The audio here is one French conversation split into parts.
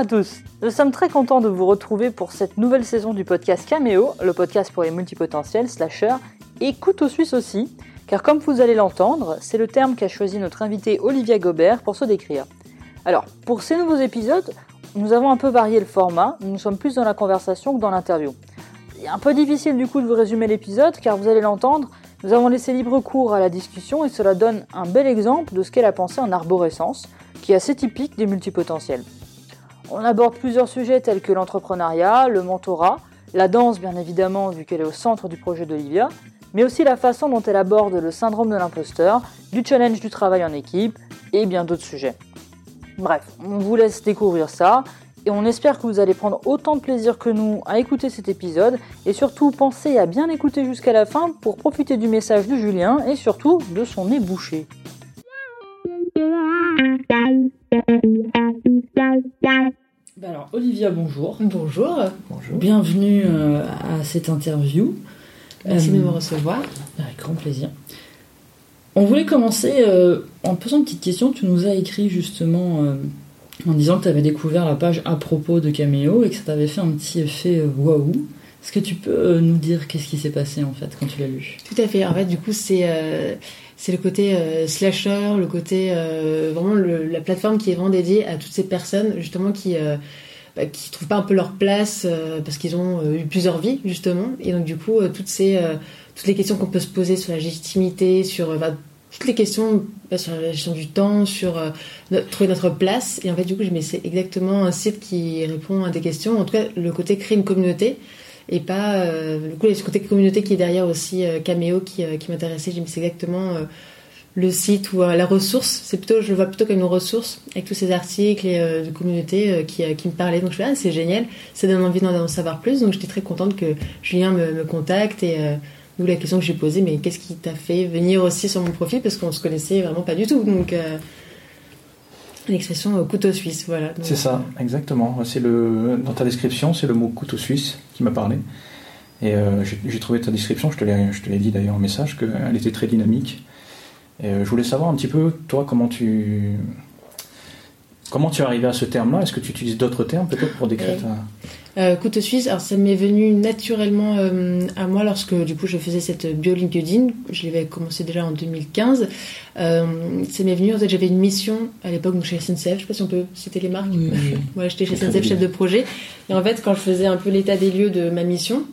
À tous, nous sommes très contents de vous retrouver pour cette nouvelle saison du podcast Cameo, le podcast pour les multipotentiels, slashers et couteaux suisses aussi, car comme vous allez l'entendre, c'est le terme qu'a choisi notre invité Olivia Gobert pour se décrire. Alors, pour ces nouveaux épisodes, nous avons un peu varié le format, nous sommes plus dans la conversation que dans l'interview. Il est un peu difficile du coup de vous résumer l'épisode, car vous allez l'entendre, nous avons laissé libre cours à la discussion et cela donne un bel exemple de ce qu'est la pensée en arborescence, qui est assez typique des multipotentiels. On aborde plusieurs sujets tels que l'entrepreneuriat, le mentorat, la danse bien évidemment vu qu'elle est au centre du projet d'Olivia, mais aussi la façon dont elle aborde le syndrome de l'imposteur, du challenge du travail en équipe et bien d'autres sujets. Bref, on vous laisse découvrir ça et on espère que vous allez prendre autant de plaisir que nous à écouter cet épisode et surtout pensez à bien écouter jusqu'à la fin pour profiter du message de Julien et surtout de son nez bouché. Bah alors, Olivia, bonjour. Bonjour. Bonjour. Bienvenue euh, à cette interview. Merci Euh, de me recevoir. Avec grand plaisir. On voulait commencer euh, en posant une petite question. Tu nous as écrit justement euh, en disant que tu avais découvert la page à propos de Cameo et que ça t'avait fait un petit effet euh, waouh. Est-ce que tu peux euh, nous dire qu'est-ce qui s'est passé en fait quand tu l'as lu? Tout à fait. En fait, du coup, c'est euh, c'est le côté euh, slasher, le côté euh, vraiment la plateforme qui est vraiment dédiée à toutes ces personnes justement qui euh, bah, qui trouvent pas un peu leur place euh, parce qu'ils ont eu plusieurs vies justement. Et donc du coup, toutes ces toutes les questions qu'on peut se poser sur la légitimité, sur bah, toutes les questions bah, sur la gestion du temps, sur euh, no- trouver notre place. Et en fait, du coup, je- c'est exactement un site qui répond à des questions. En tout cas, le côté créer une communauté et pas euh, du coup ce côté communauté qui est derrière aussi euh, Cameo qui, euh, qui m'intéressait. J'ai mais c'est exactement euh, le site ou la ressource. C'est plutôt, je le vois plutôt comme une ressource avec tous ces articles et de communauté qui, qui me parlaient. Donc je me ah, c'est génial, ça donne envie d'en savoir plus. Donc j'étais très contente que Julien me, me contacte et D'où la question que j'ai posée, mais qu'est-ce qui t'a fait venir aussi sur mon profil? Parce qu'on se connaissait vraiment pas du tout. Donc, l'expression euh, couteau suisse, voilà. C'est ça, exactement. C'est le dans ta description, c'est le mot couteau suisse qui m'a parlé. Et euh, j'ai trouvé ta description, je te l'ai je te l'ai dit d'ailleurs en message, qu'elle était très dynamique. Et euh, je voulais savoir un petit peu, toi, comment tu comment tu es arrivé à ce terme-là? Est-ce que tu utilises d'autres termes peut-être pour décrire ta... Euh, couteau suisse, alors ça m'est venu naturellement euh, à moi lorsque du coup je faisais cette bio LinkedIn. Je l'avais commencé déjà en 2015. Euh, ça m'est venu en fait j'avais une mission à l'époque donc chez SNCF. Je sais pas si on peut citer les marques. Ouais, j'étais chez SNCF chef de projet. Et en fait, quand je faisais un peu l'état des lieux de ma mission,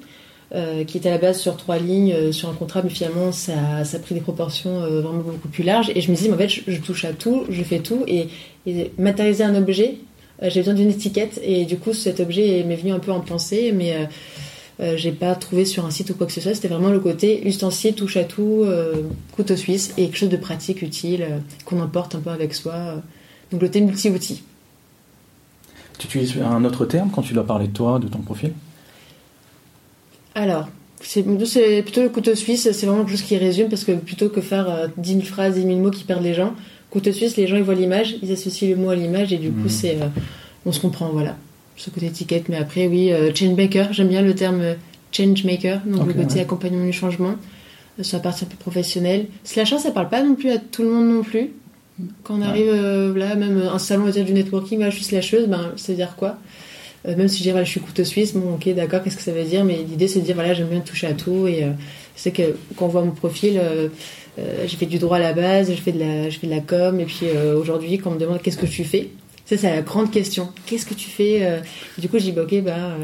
euh, qui était à la base sur trois lignes, euh, sur un contrat, mais finalement, ça, ça a pris des proportions euh, vraiment beaucoup plus larges. Et je me disais, mais en fait, je, je touche à tout, je fais tout. Et, et matérialiser un objet, j'ai besoin d'une étiquette. Et du coup, cet objet m'est venu un peu en pensée, mais euh, euh, j'ai pas trouvé sur un site ou quoi que ce soit. C'était vraiment le côté ustensile, touche à tout, euh, couteau suisse, et quelque chose de pratique, utile, euh, qu'on emporte un peu avec soi. euh. Donc, le thé multi-outils. Tu utilises un autre terme quand tu dois parler de toi, de ton profil? Alors, c'est plutôt le couteau suisse, c'est vraiment quelque chose qui résume parce que plutôt que faire euh, 10 000 phrases, 10 000 mots qui perdent les gens, couteau suisse, les gens ils voient l'image, ils associent le mot à l'image et du coup Mhm. c'est, euh, on se comprend, voilà. Ce côté étiquette, mais après oui, euh, changemaker, j'aime bien le terme euh, changemaker, donc le côté ouais. accompagnement du changement, euh, sur la partie un peu professionnelle. Slasher, ça parle pas non plus à tout le monde non plus. Quand on Ouais. arrive euh, là, même un salon on va dire, du networking, voilà, je suis slasheuse, ben ça veut dire quoi? Euh, même si je dis voilà, je suis couteau suisse, bon ok d'accord, qu'est-ce que ça veut dire? Mais l'idée c'est de dire voilà j'aime bien toucher à tout et euh, c'est que quand on voit mon profil, euh, euh, j'ai fait du droit à la base, je fais de la, je fais de la com et puis euh, aujourd'hui quand on me demande qu'est-ce que tu fais, ça c'est la grande question. Qu'est-ce que tu fais Du coup je dis bah ok bah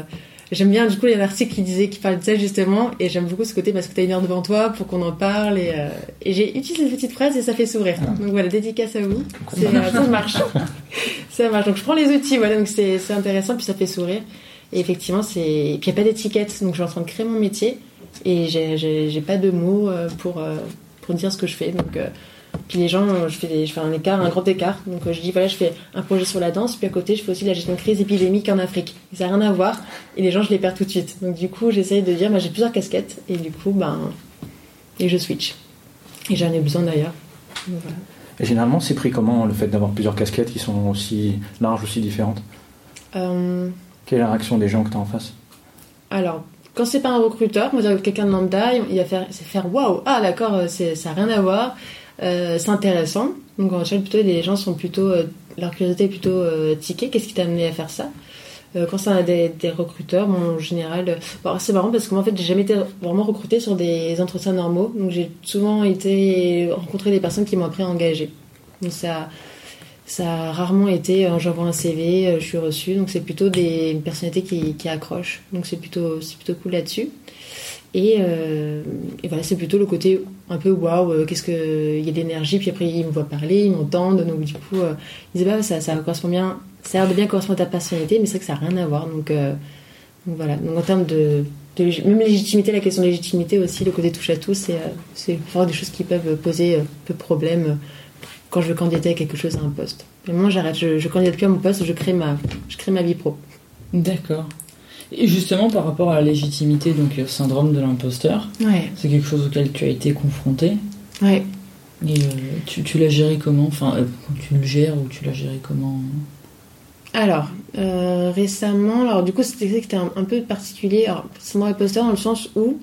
j'aime bien du coup il y a un article qui disait qui parlait de ça justement et j'aime beaucoup ce côté parce que t'as une heure devant toi pour qu'on en parle et, euh, et j'ai utilisé cette petite phrase et ça fait sourire. Ah. Donc voilà dédicace à vous. Ça marche. Ça marche. Donc je prends les outils, voilà, donc c'est c'est intéressant, puis ça fait sourire. Et effectivement, c'est. Et puis il n'y a pas d'étiquette, donc je suis en train de créer mon métier et j'ai- pas de mots euh, pour, euh, pour dire ce que je fais. Donc, euh, puis les gens, je fais, des- je fais un écart, un grand écart. Donc je dis, voilà, je fais un projet sur la danse, puis à côté, je fais aussi la gestion de crise épidémique en Afrique. Et ça n'a rien à voir, et les gens, je les perds tout de suite. Donc du coup, j'essaye de dire, moi j'ai plusieurs casquettes, et du coup, ben. Et je switch. Et j'en ai besoin d'ailleurs. Voilà. Et généralement, c'est pris comment le fait d'avoir plusieurs casquettes qui sont aussi larges, aussi différentes? Euh, Quelle est la réaction des gens que tu as en face? Alors, quand c'est pas un recruteur, on va dire quelqu'un de lambda, il va faire, c'est faire waouh, ah d'accord, euh, c'est- ça n'a rien à voir, euh, c'est intéressant. Donc en général, plutôt les gens sont plutôt euh, leur curiosité est plutôt euh, tiquée. Qu'est-ce qui t'a amené à faire ça? Quand a des, des recruteurs, en général, c'est marrant parce que moi, en fait, j'ai jamais été vraiment recrutée sur des entretiens normaux. Donc, j'ai souvent été rencontrer des personnes qui m'ont après engagée. Donc, ça, ça a rarement été euh, j'envoie un CV, euh, je suis reçue. Donc, c'est plutôt des personnalités qui, qui accrochent. Donc, c'est plutôt, plutôt cool là-dessus. Et, euh, et voilà, c'est plutôt le côté un peu waouh, qu'est-ce que il y a de l'énergie, puis après ils me voient parler, ils m'entendent, donc du coup, euh, ils disent bah ça, correspond bien, ça a l'air de bien correspondre à ta personnalité, mais c'est vrai que ça n'a rien à voir. Donc, voilà, donc en termes de, même légitimité, la question de légitimité aussi, le côté touche à tout, c'est vraiment des choses qui peuvent poser peu de problème quand je veux candidater à quelque chose à un poste. Mais moi j'arrête, je, je candidate plus à mon poste, je crée ma, je crée ma vie pro. D'accord. Et justement, par rapport à la légitimité, donc le syndrome de l'imposteur, Ouais, c'est quelque chose auquel tu as été confronté. ouais. Et euh, tu, tu l'as géré comment? Enfin, euh, tu le gères ou tu l'as géré comment? Alors, euh, récemment, alors du coup, c'était c'était un, un peu particulier. Alors, syndrome imposteur dans le sens où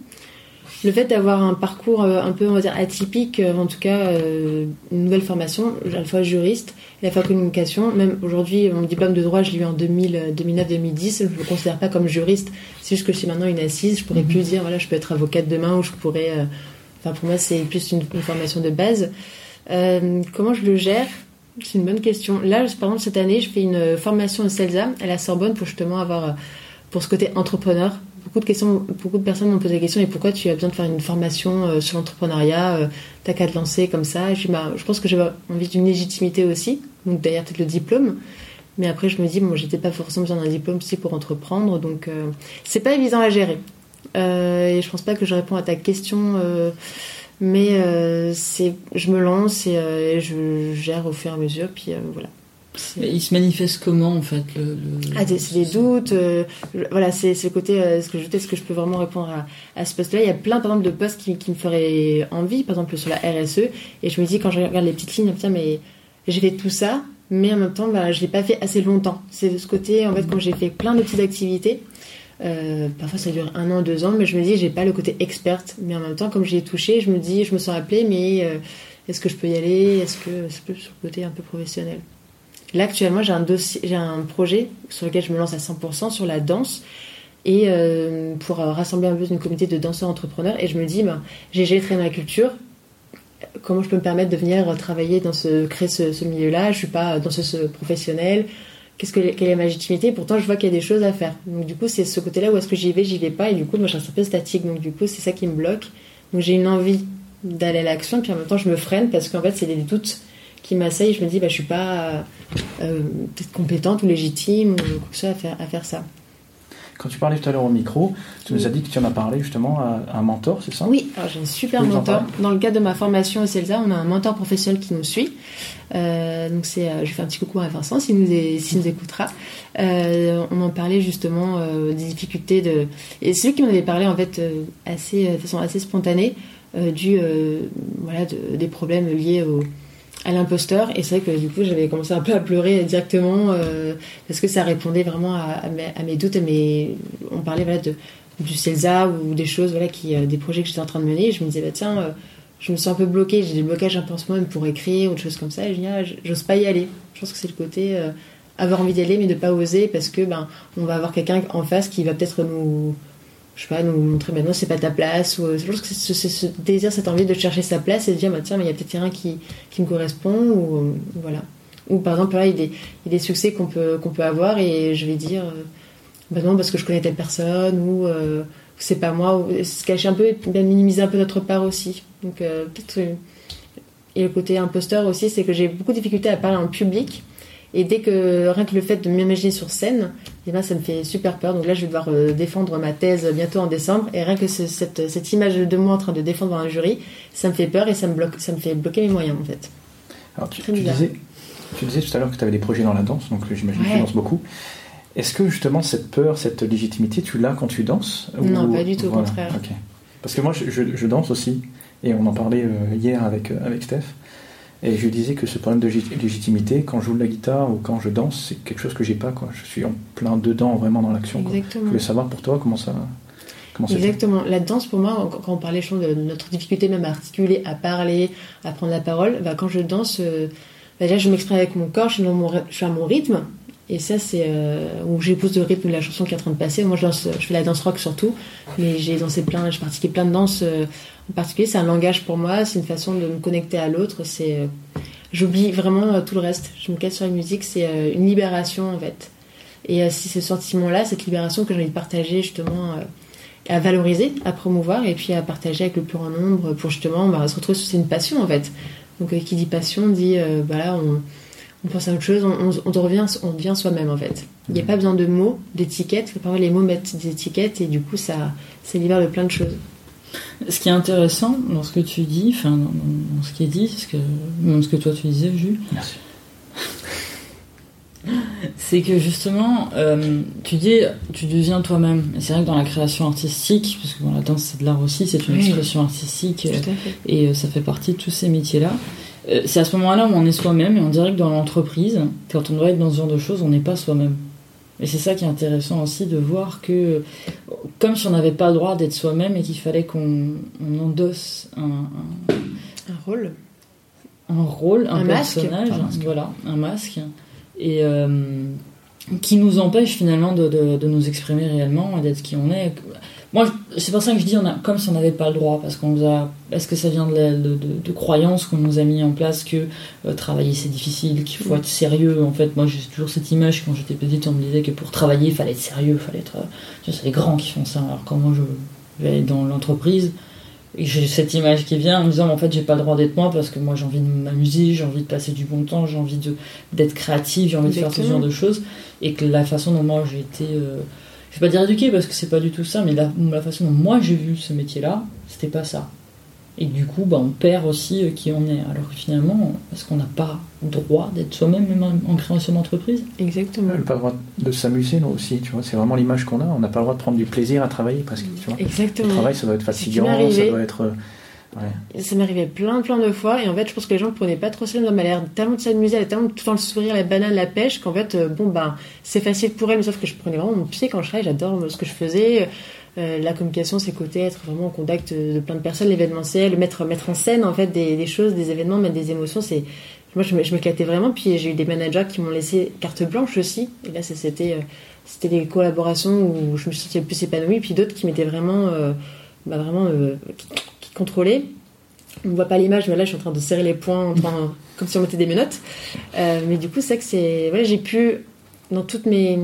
le fait d'avoir un parcours euh, un peu, on va dire, atypique, euh, en tout cas, euh, une nouvelle formation, à la fois juriste et à la fois communication. Même aujourd'hui, mon diplôme de droit, je l'ai eu en 2000, euh, 2009-2010. Je ne le considère pas comme juriste. C'est juste que je suis maintenant une assise. Je pourrais plus dire, voilà, je peux être avocate demain ou je pourrais. Enfin, pour moi, c'est plus une, une formation de base. Euh, comment je le gère? C'est une bonne question. Là, par exemple, cette année, je fais une formation au CELSA à la Sorbonne pour justement avoir, pour ce côté entrepreneur. Beaucoup de questions, beaucoup de personnes m'ont posé la question, et pourquoi tu as besoin de faire une formation euh, sur l'entrepreneuriat euh, T'as qu'à te lancer comme ça? Et je, bah, je pense que j'ai envie d'une légitimité aussi, donc d'ailleurs peut-être le diplôme. Mais après, je me dis, bon, peut-être pas forcément besoin d'un diplôme aussi pour entreprendre, donc euh, c'est pas évident à gérer. Euh, et je pense pas que je réponds à ta question. euh, mais c'est, je me lance et euh, je gère au fur et à mesure, puis voilà. Il se manifeste comment en fait le, le- Ah, c'est des doutes. euh, voilà, c'est le côté. euh, ce que je est-ce que je peux vraiment répondre à, à ce poste-là Il y a plein, par exemple, de postes qui, qui me feraient envie, par exemple sur la RSE. Et je me dis, quand je regarde les petites lignes, putain, mais j'ai fait tout ça, mais en même temps, bah, je l'ai pas fait assez longtemps. C'est de ce côté, en fait, quand j'ai fait plein de petites activités. euh, parfois ça dure un an, deux ans, mais je me dis j'ai pas le côté experte, mais en même temps comme j'y ai touché, je me dis je me sens appelée, mais est-ce que je peux y aller? Est-ce que c'est plus sur le côté un peu professionnel? Là, actuellement, j'ai un, un projet sur lequel je me lance à 100% sur la danse et euh, pour euh, rassembler un peu une communauté de danseurs entrepreneurs. Et je me dis, ben, j'ai très ma culture. Comment je peux me permettre de venir travailler dans ce, créer ce, ce milieu-là? Je suis pas danseuse professionnelle. Qu'est-ce que, quelle est ma légitimité? Pourtant, je vois qu'il y a des choses à faire. Donc, du coup, c'est ce côté-là où est-ce que j'y vais, j'y vais pas. Et du coup, moi, je reste un peu statique. Donc, du coup, c'est ça qui me bloque. Donc, j'ai une envie d'aller à l'action. Puis en même temps, je me freine parce qu'en fait, c'est des doutes qui m'assaillent. Je me dis, bah, je suis pas euh, peut-être compétente ou légitime ou quoi que ce soit à faire, à faire ça. Quand tu parlais tout à l'heure au micro, tu nous as dit que tu en as parlé justement à à un mentor, c'est ça? Oui, alors j'ai un super mentor. Dans le cadre de ma formation au CELSA, on a un mentor professionnel qui nous suit. Euh, donc c'est, euh, je fais un petit coucou à Vincent s'il nous, est- s'il nous écoutera. Euh, on en parlait justement des difficultés de. Et c'est lui qui m'en avait parlé en fait assez, de façon assez spontanée du voilà de- des problèmes liés au à l'imposteur. Et c'est vrai que du coup j'avais commencé un peu à pleurer directement euh, parce que ça répondait vraiment à, mes, doutes on parlait voilà de du CELSA ou des choses voilà qui euh, des projets que j'étais en train de mener. Je me disais bah tiens euh, je me sens un peu bloquée. J'ai des blocages un en même pour écrire ou des choses comme ça. Et je dis ah, j'ose pas y aller. Je pense que c'est le côté avoir envie d'y aller mais de pas oser parce que ben on va avoir quelqu'un en face qui va peut-être nous je sais pas nous montrer maintenant c'est pas ta place ou euh, je pense que c'est ce, désir cette envie de chercher sa place et de dire bah tiens il y a peut-être quelqu'un qui qui me correspond ou euh, voilà. Ou par exemple il y a des, succès qu'on peut peut avoir et je vais dire euh, bah non parce que je connais telle personne ou euh, c'est pas moi ou se cacher un peu et minimiser un peu notre part aussi. Donc euh, peut-être euh, et le côté imposteur aussi c'est que j'ai beaucoup de difficultés à parler en public et dès que rien que le fait de m'imaginer sur scène eh ben, ça me fait super peur. Donc là je vais devoir euh, défendre ma thèse bientôt en décembre. Et rien que ce- cette, cette image de moi en train de défendre un jury ça me fait peur et ça me bloque ça me fait bloquer mes moyens en fait. Alors, tu, disais, tu disais tout à l'heure que tu avais des projets dans la danse, donc euh, j'imagine que tu danses beaucoup. Est-ce que justement cette peur, cette légitimité, tu l'as quand tu danses Non, pas du tout, au contraire. Parce que moi, je, je- je danse aussi, et on en parlait euh, hier avec, avec Steph, et je disais que ce problème de lég- légitimité, quand je joue de la guitare ou quand je danse, c'est quelque chose que j'ai pas. Quoi. Je suis en plein dedans, vraiment dans l'action. quoi. Je exactement voulais savoir pour toi comment ça. Comment. Exactement. La danse, pour moi, quand on parlait je de notre difficulté même à articuler, à parler, à prendre la parole, bah, quand je danse, euh, bah, déjà je m'exprime avec mon corps, je suis, dans mon, je suis à mon rythme. Et ça, c'est euh, où j'épouse le rythme de la chanson qui est en train de passer. Moi, je, danse, je fais la danse rock surtout, mais j'ai dansé plein, j'ai pratiqué plein de danses. euh, en particulier, c'est un langage pour moi, c'est une façon de me connecter à l'autre. C'est, euh, j'oublie vraiment euh, tout le reste. Je me casse sur la musique, c'est euh, une libération en fait. Et c'est ce sentiment-là, cette libération que j'ai envie de partager justement, à valoriser, à promouvoir et puis à partager avec le plus grand nombre pour justement bah, se retrouver. C'est une passion en fait. Donc, qui dit passion dit, euh, bah là, on on pense à autre chose, on, on, on devient, on devient soi-même en fait. Il n'y a pas besoin de mots, d'étiquettes. Parfois les mots mettent des étiquettes et du coup ça, ça libère de plein de choses. Ce qui est intéressant dans ce que tu dis, enfin dans, dans- dans ce qui est dit, ce que, même ce que toi tu disais, Jules, Merci. c'est que justement, euh, tu dis, tu deviens toi-même. Et c'est vrai que dans la création artistique, parce que bon, la danse c'est de l'art aussi, c'est une Oui. expression artistique, euh, et euh, ça fait partie de tous ces métiers-là. Euh, c'est à ce moment-là où on est soi-même, et on dirait que dans l'entreprise, quand on doit être dans ce genre de choses, on n'est pas soi-même. Et c'est ça qui est intéressant aussi de voir que, comme si on n'avait pas le droit d'être soi-même et qu'il fallait qu'on on endosse un, un- Un rôle. un rôle, un, personnage, Un masque. voilà, un masque, et euh, qui nous empêche finalement de, de- de nous exprimer réellement et d'être qui on est. Moi, c'est pour ça que je dis on a, comme si on n'avait pas le droit, parce qu'on nous a. Est-ce que ça vient de, la- de, de- de croyances qu'on nous a mis en place que euh, travailler c'est difficile, qu'il faut être sérieux En fait, moi j'ai toujours cette image quand j'étais petite, on me disait que pour travailler il fallait être sérieux, il fallait être. euh, tu vois, c'est les grands qui font ça. Alors quand moi je vais dans l'entreprise, j'ai cette image qui vient en me disant en fait j'ai pas le droit d'être moi parce que moi j'ai envie de m'amuser, j'ai envie de passer du bon temps, j'ai envie d'être créatif, j'ai envie de faire ce genre de choses et que la façon dont moi j'ai été euh, je vais pas dire éduquée parce que c'est pas du tout ça mais la, la façon dont moi j'ai vu ce métier là c'était pas ça et du coup bah, on perd aussi euh, qui on est alors que finalement est-ce qu'on n'a pas le droit d'être soi-même même en, en création d'entreprise Exactement. On n'a pas le droit de s'amuser, nous aussi, tu vois. C'est vraiment l'image qu'on a. On n'a pas le droit de prendre du plaisir à travailler, parce que, tu vois. Le Exactement. travail, ça doit être fatigant, ça doit être. Euh, Ouais. Ça arrivé plein plein de fois. Et en fait je pense que les gens ne prenaient pas trop ça elle a l'air tellement de s'amuser, elle a tellement tout le sourire, la banane, la pêche qu'en fait euh, bon ben c'est facile pour elle. Sauf que je prenais vraiment mon pied quand je travaillais, j'adore ce que je faisais. Euh, la communication c'est côté être vraiment en contact de, plein de personnes, l'événementiel, mettre, mettre en scène en fait des, choses, des événements, mettre des émotions, c'est moi je m'éclatais vraiment. Puis j'ai eu des managers qui m'ont laissé carte blanche aussi. Et là c'était euh, c'était des collaborations où je me sentie le plus épanouie. Puis d'autres qui m'étaient vraiment euh, bah, vraiment euh, qui, contrôlaient on ne voit pas l'image, mais là je suis en train de serrer les poings, comme si on mettait des menottes. Euh, mais du coup, c'est que c'est. Voilà, j'ai pu, dans toutes mes,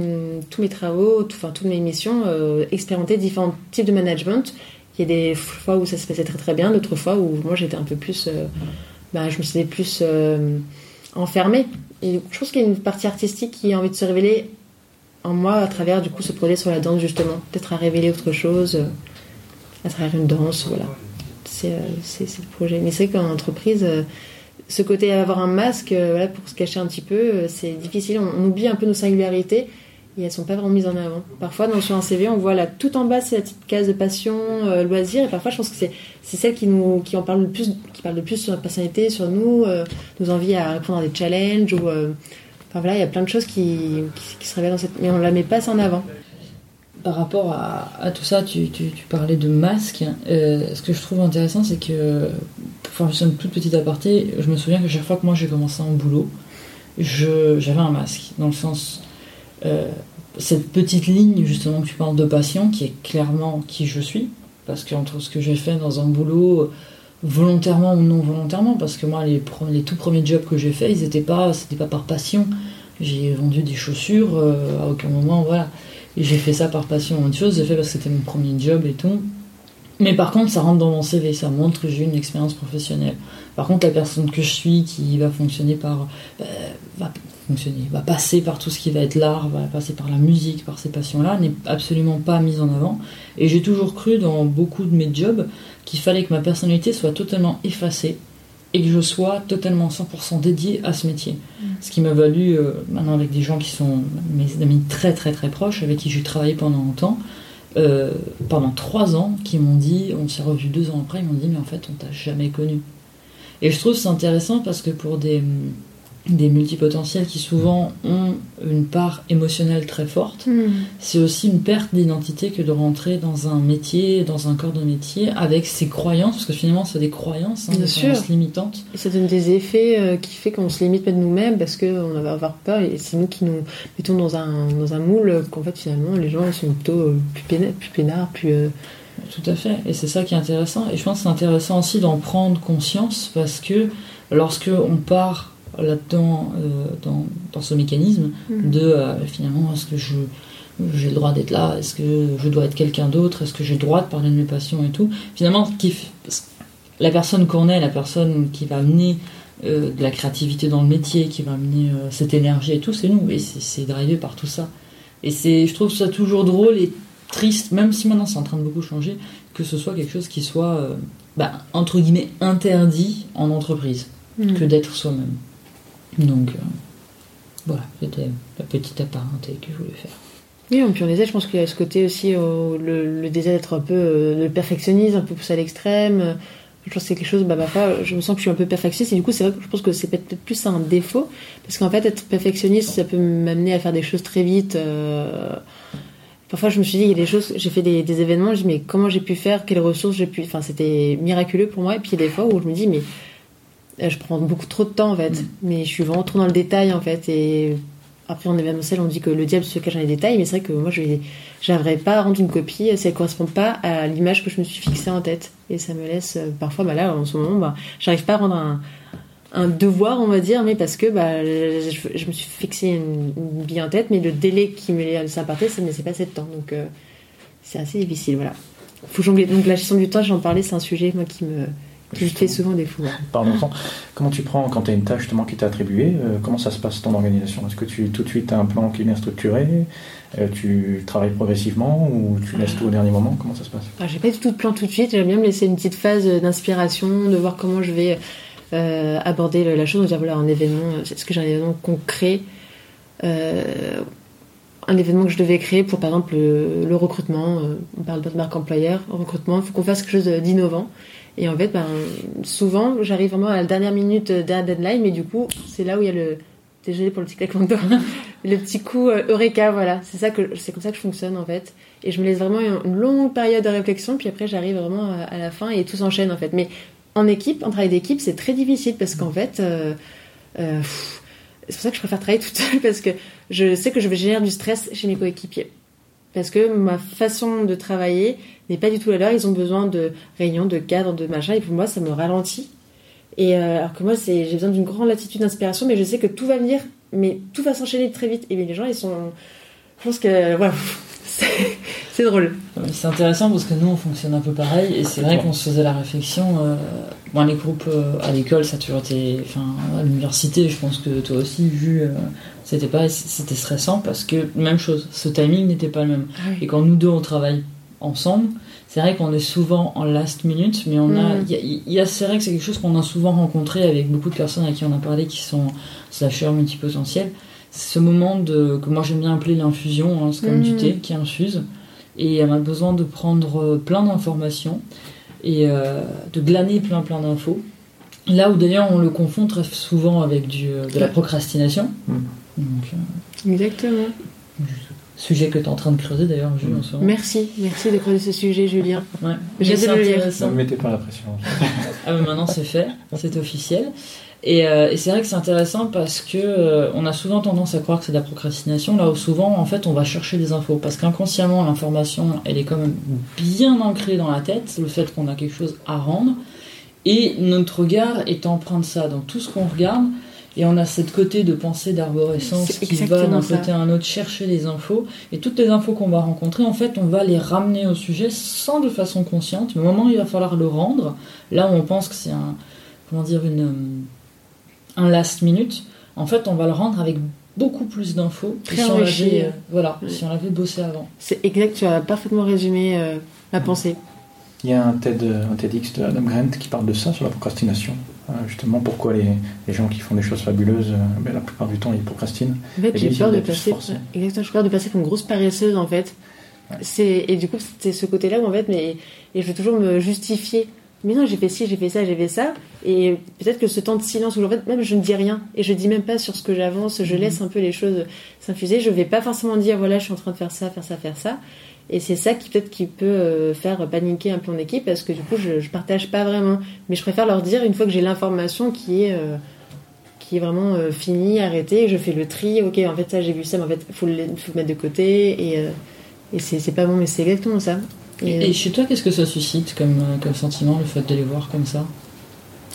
tous mes travaux, enfin toutes mes missions, euh, expérimenter différents types de management. Il y a des fois où ça se passait très très bien, d'autres fois où moi j'étais un peu plus. euh, bah, je me sentais plus euh, enfermée. Je pense qu'il y a une partie artistique qui a envie de se révéler en moi à travers du coup ce projet sur la danse justement. Peut-être à révéler autre chose à travers une danse, voilà c'est euh, c'est- le projet. Mais c'est qu'en entreprise, euh, ce côté avoir un masque euh, pour se cacher un petit peu, c'est difficile. On, oublie un peu nos singularités et elles sont pas vraiment mises en avant. Parfois, dans, sur un CV, on voit là tout en bas, c'est la petite case de passion, euh, loisir. Et parfois, je pense que c'est celle qui nous qui en parle le plus, qui parle le plus sur notre personnalité, sur nous, euh, nos envies à répondre à des challenges ou. Enfin voilà, il y a plein de choses qui, qui, se révèlent dans cette. Mais on la met pas en avant. Par rapport à, tout ça, tu, parlais de masque. Euh, ce que je trouve intéressant, c'est que, enfin, c'est une toute petite aparté, je me souviens que chaque fois que moi j'ai commencé un boulot, j'avais un masque. Dans le sens, euh, cette petite ligne justement que tu parles de patient, qui est clairement qui je suis, parce qu'entre ce que j'ai fait dans un boulot, volontairement ou non volontairement, parce que moi, les, les tout premiers jobs que j'ai faits, ils étaient pas, c'était pas par passion. J'ai vendu des chaussures, euh, à aucun moment, voilà. J'ai fait ça par passion autre chose, j'ai fait parce que c'était mon premier job et tout. Mais par contre, ça rentre dans mon CV, ça montre que j'ai une expérience professionnelle. Par contre, la personne que je suis, qui va fonctionner par. euh, va fonctionner, va passer par tout ce qui va être l'art, va passer par la musique, par ces passions-là, n'est absolument pas mise en avant. Et j'ai toujours cru dans beaucoup de mes jobs qu'il fallait que ma personnalité soit totalement effacée et que je sois totalement 100% dédié à ce métier. Ce qui m'a valu, euh, maintenant avec des gens qui sont mes amis très très très proches, avec qui j'ai travaillé pendant longtemps, euh, pendant trois ans, qui m'ont dit, on s'est revu deux ans après, ils m'ont dit, mais en fait, on t'a jamais connu. Et je trouve c'est intéressant parce que pour des, des multipotentiels qui souvent ont une part émotionnelle très forte, Hmm. c'est aussi une perte d'identité que de rentrer dans un métier, dans un corps de métier, avec ses croyances, parce que finalement c'est des croyances, hein, Bien des sûr. croyances limitantes. Et ça donne des effets euh, qui fait qu'on se limite pas de nous-mêmes parce qu'on va avoir peur et c'est nous qui nous mettons dans un, dans un moule qu'en fait finalement les gens sont plutôt euh, plus, plus peinards, plus. euh, Tout à fait, et c'est ça qui est intéressant. Et je pense que c'est intéressant aussi d'en prendre conscience parce que lorsque on part là-dedans, euh, dans, dans ce mécanisme Mhm. de euh, finalement, est-ce que je j'ai le droit d'être là? Est-ce que je dois être quelqu'un d'autre? Est-ce que j'ai le droit de parler de mes passions et tout? Finalement, la personne qu'on est, la personne qui va amener euh, de la créativité dans le métier, qui va amener euh, cette énergie et tout, c'est nous. Et c'est drivé par tout ça. Et c'est, je trouve ça toujours drôle et triste, même si maintenant c'est en train de beaucoup changer, que ce soit quelque chose qui soit, euh, bah, entre guillemets, interdit en entreprise, hmm. que d'être soi-même. Donc, euh, voilà, c'était la petite apparenté que je voulais faire. Oui, puis on disait, je pense qu'il y a ce côté aussi, euh, le, désir d'être un peu euh, le perfectionnisme, un peu poussé à l'extrême. Je pense que c'est quelque chose, bah, foi, je me sens que je suis un peu perfectionniste, et du coup, c'est vrai que je pense que c'est peut-être plus un défaut, parce qu'en fait, être perfectionniste, ça peut m'amener à faire des choses très vite. Parfois, je me suis dit, il y a des choses, j'ai fait des, des événements, je dis, mais comment j'ai pu faire, quelles ressources j'ai pu. Enfin, c'était miraculeux pour moi, et puis il y a des fois où je me dis, mais je prends beaucoup trop de temps, en fait, Mm. mais je suis vraiment trop dans le détail, en fait, et après, en événementiel, on dit que le diable se cache dans les détails, mais c'est vrai que moi, je n'arriverai pas à rendre une copie si elle ne correspond pas à l'image que je me suis fixée en tête. Et ça me laisse, euh, parfois, bah là, en ce moment, bah, j'arrive pas à rendre un, un devoir, on va dire, mais parce que bah, je, je me suis fixé une, une bille en tête, mais le délai qui me l'a laissé imparter, ça ne me laissait pas assez de temps. Donc, euh, c'est assez difficile, voilà. Faut jongler. Donc, la gestion du temps, j'en parlais, c'est un sujet, moi, qui me, me fait souvent défaut. ouais. Parlons-en. Comment tu prends quand tu as une tâche justement qui t'est attribuée euh, Comment ça se passe ton organisation? Est-ce que tu tout de suite as un plan qui est bien structuré Euh, Tu travailles progressivement ou tu laisses tout au dernier moment? Comment ça se passe? Alors, j'ai pas du tout de plan tout de suite. J'aime bien me laisser une petite phase d'inspiration, de voir comment je vais euh, aborder la chose. Dire, voilà, un événement, est-ce que j'ai un événement concret Un événement que je devais créer pour, par exemple, le, le recrutement. on parle de marque employeur. En recrutement, il faut qu'on fasse quelque chose d'innovant. Et en fait, ben, souvent, j'arrive vraiment à la dernière minute la deadline, mais du coup, c'est là où il y a le. Désolé pour le petit claquement de le petit coup euh, Eureka, voilà. C'est ça que c'est comme ça que je fonctionne en fait. Et je me laisse vraiment une longue période de réflexion, puis après j'arrive vraiment à, la fin et tout s'enchaîne en fait. Mais en équipe, en travail d'équipe, c'est très difficile parce qu'en fait, euh, euh, c'est pour ça que je préfère travailler toute seule parce que je sais que je vais générer du stress chez mes coéquipiers. Parce que ma façon de travailler n'est pas du tout la leur. Ils ont besoin de réunions, de cadres, de machin. Et pour moi, ça me ralentit. Et euh, alors que moi, c'est, j'ai besoin d'une grande latitude d'inspiration, mais je sais que tout va venir, mais tout va s'enchaîner très vite. Et bien, les gens, ils sont. Je pense que. Ouais, c'est, c'est drôle. C'est intéressant parce que nous on fonctionne un peu pareil et c'est vrai qu'on se faisait la réflexion. Euh, bon, les groupes euh, à l'école, ça a toujours été. Enfin, à l'université, je pense que toi aussi, vu, euh, c'était pas, c'était stressant parce que même chose, ce timing n'était pas le même. Et quand nous deux on travaille ensemble, c'est vrai qu'on est souvent en last minute, mais on a, Mm. il y a, y a- c'est vrai que c'est quelque chose qu'on a souvent rencontré avec beaucoup de personnes à qui on a parlé qui sont slasheurs multipotentiels. C'est ce moment de que moi j'aime bien appeler l'infusion, hein, c'est comme Mm. du thé qui infuse, et elle a besoin de prendre euh, plein d'informations et euh, de glaner plein plein d'infos. Là où d'ailleurs on le confond très souvent avec du, euh, de la procrastination. Mm. Donc, euh, Exactement. sujet que tu es en train de creuser d'ailleurs, Jules, en ce moment. Merci, merci de creuser ce sujet, Julien. Ouais. Hâte de le lire. Ne me mettez pas la pression. Ah mais maintenant c'est fait, c'est officiel. Et, euh, et c'est vrai que c'est intéressant parce que euh, on a souvent tendance à croire que c'est de la procrastination, là où souvent en fait on va chercher des infos parce qu'inconsciemment l'information elle est quand même bien ancrée dans la tête, le fait qu'on a quelque chose à rendre et notre regard est empreint de ça. Donc tout ce qu'on regarde et on a cette côté de pensée d'arborescence qui va d'un côté à un autre chercher les infos et toutes les infos qu'on va rencontrer en fait on va les ramener au sujet sans de façon consciente. Mais au moment où il va falloir le rendre, là où on pense que c'est un comment dire une euh, un last minute, en fait on va le rendre avec beaucoup plus d'infos que Très si on enrichi. l'avait euh, voilà Ouais. si on l'avait bossé avant. C'est exact, tu as parfaitement résumé euh, ma pensée. Il y a un, TED, un TEDx de Adam Grant qui parle de ça, sur la procrastination. Euh, justement, pourquoi les, les gens qui font des choses fabuleuses, euh, ben, la plupart du temps, ils procrastinent. En fait, Et j'ai peur de passer. Exactement, j'ai peur de passer une grosse paresseuse en fait. Ouais. C'est et du coup c'est ce côté-là où en fait, mais et je veux toujours me justifier mais non, j'ai fait ci, j'ai fait ça, j'ai fait ça. Et peut-être que ce temps de silence où en fait, même je ne dis rien et je dis même pas sur ce que j'avance, je laisse un peu les choses s'infuser. Je vais pas forcément dire voilà, je suis en train de faire ça, faire ça, faire ça. Et c'est ça qui peut-être qui peut euh, faire paniquer un peu en équipe parce que du coup, je, je partage pas vraiment. Mais je préfère leur dire une fois que j'ai l'information qui est euh, qui est vraiment euh, finie, arrêtée, je fais le tri. Ok, en fait ça j'ai vu ça, mais en fait faut le faut le mettre de côté et et c'est c'est pas bon, mais c'est exactement ça. Et, et chez toi, qu'est-ce que ça suscite comme, comme sentiment, le fait de les voir comme ça?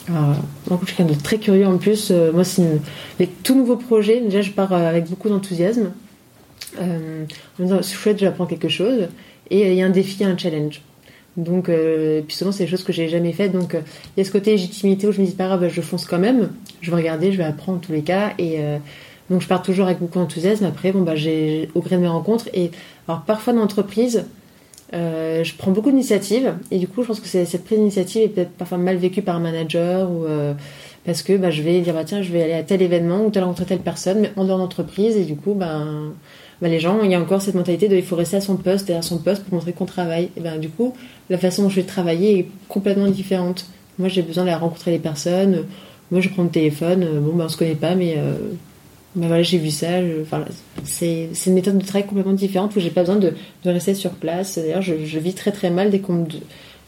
Alors, moi, je suis quelqu'un de très curieux en plus. Moi, c'est les tout nouveaux projets. Déjà, je pars avec beaucoup d'enthousiasme. Euh, en me disant, chouette, j'apprends quelque chose. Et il y a un défi, un challenge. Donc, euh, puis souvent, c'est des choses que j'ai jamais faites. Donc, il y a ce côté légitimité où je me dis, pas grave, je fonce quand même. Je vais regarder, je vais apprendre en tous les cas. Et donc, je pars toujours avec beaucoup d'enthousiasme. Après, bon, bah, j'ai au gré de mes rencontres. Et alors, parfois dans l'entreprise, euh, je prends beaucoup d'initiatives et du coup je pense que cette prise d'initiative est peut-être parfois mal vécue par un manager ou euh, parce que bah, je vais dire bah, tiens je vais aller à tel événement ou telle rencontrer telle personne mais en dehors d'entreprise et du coup ben les gens il y a encore cette mentalité de il faut rester à son poste à son poste pour montrer qu'on travaille et ben du coup la façon dont je vais travailler est complètement différente moi j'ai besoin d'aller rencontrer les personnes moi je prends le téléphone bon ben on se connaît pas mais euh, ben voilà, j'ai vu ça. enfin, c'est, une méthode de travail complètement différente où j'ai pas besoin de, de rester sur place. D'ailleurs, je, vis très très mal dès, qu'on,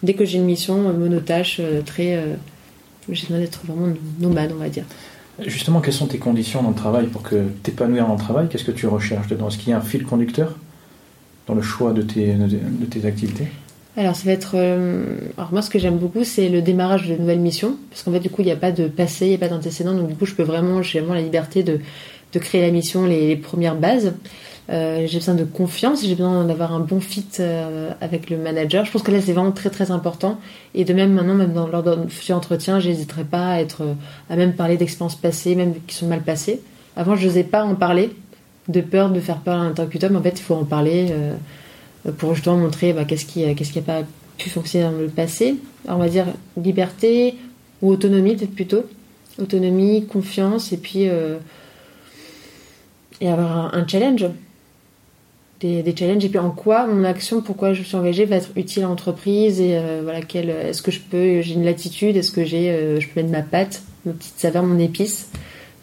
dès que j'ai une mission monotâche, euh, très. Euh, j'ai besoin d'être vraiment nomade, on va dire. Justement, quelles sont tes conditions dans le travail pour que t'épanouir dans le travail? Qu'est-ce que tu recherches dedans? Est-ce qu'il y a un fil conducteur dans le choix de tes, de tes activités? Alors ça va être. Euh... Alors moi ce que j'aime beaucoup c'est le démarrage de nouvelles missions parce qu'en fait du coup il n'y a pas de passé, il n'y a pas d'antécédent donc du coup je peux vraiment j'ai vraiment la liberté de, de créer la mission, les, premières bases. Euh, j'ai besoin de confiance, j'ai besoin d'avoir un bon fit euh, avec le manager. Je pense que là c'est vraiment très très important. Et de même maintenant, même lors d'un futur entretien, j'hésiterai pas à être, à même parler d'expériences passées, même qui sont mal passées. Avant, je n'osais pas en parler, de peur de faire peur à l'interlocuteur, mais en fait, il faut en parler euh, pour justement montrer bah, qu'est-ce qui, n'a pas pu fonctionner dans le passé. Alors, on va dire liberté ou autonomie peut-être plutôt. Autonomie, confiance, et puis euh, et avoir un, challenge. Des, des, challenges et puis en quoi mon action, pourquoi je suis engagée va être utile à l'entreprise et euh, voilà est-ce que je peux j'ai une latitude, est-ce que j'ai euh, je peux mettre ma patte, ma petite saveur, mon épice.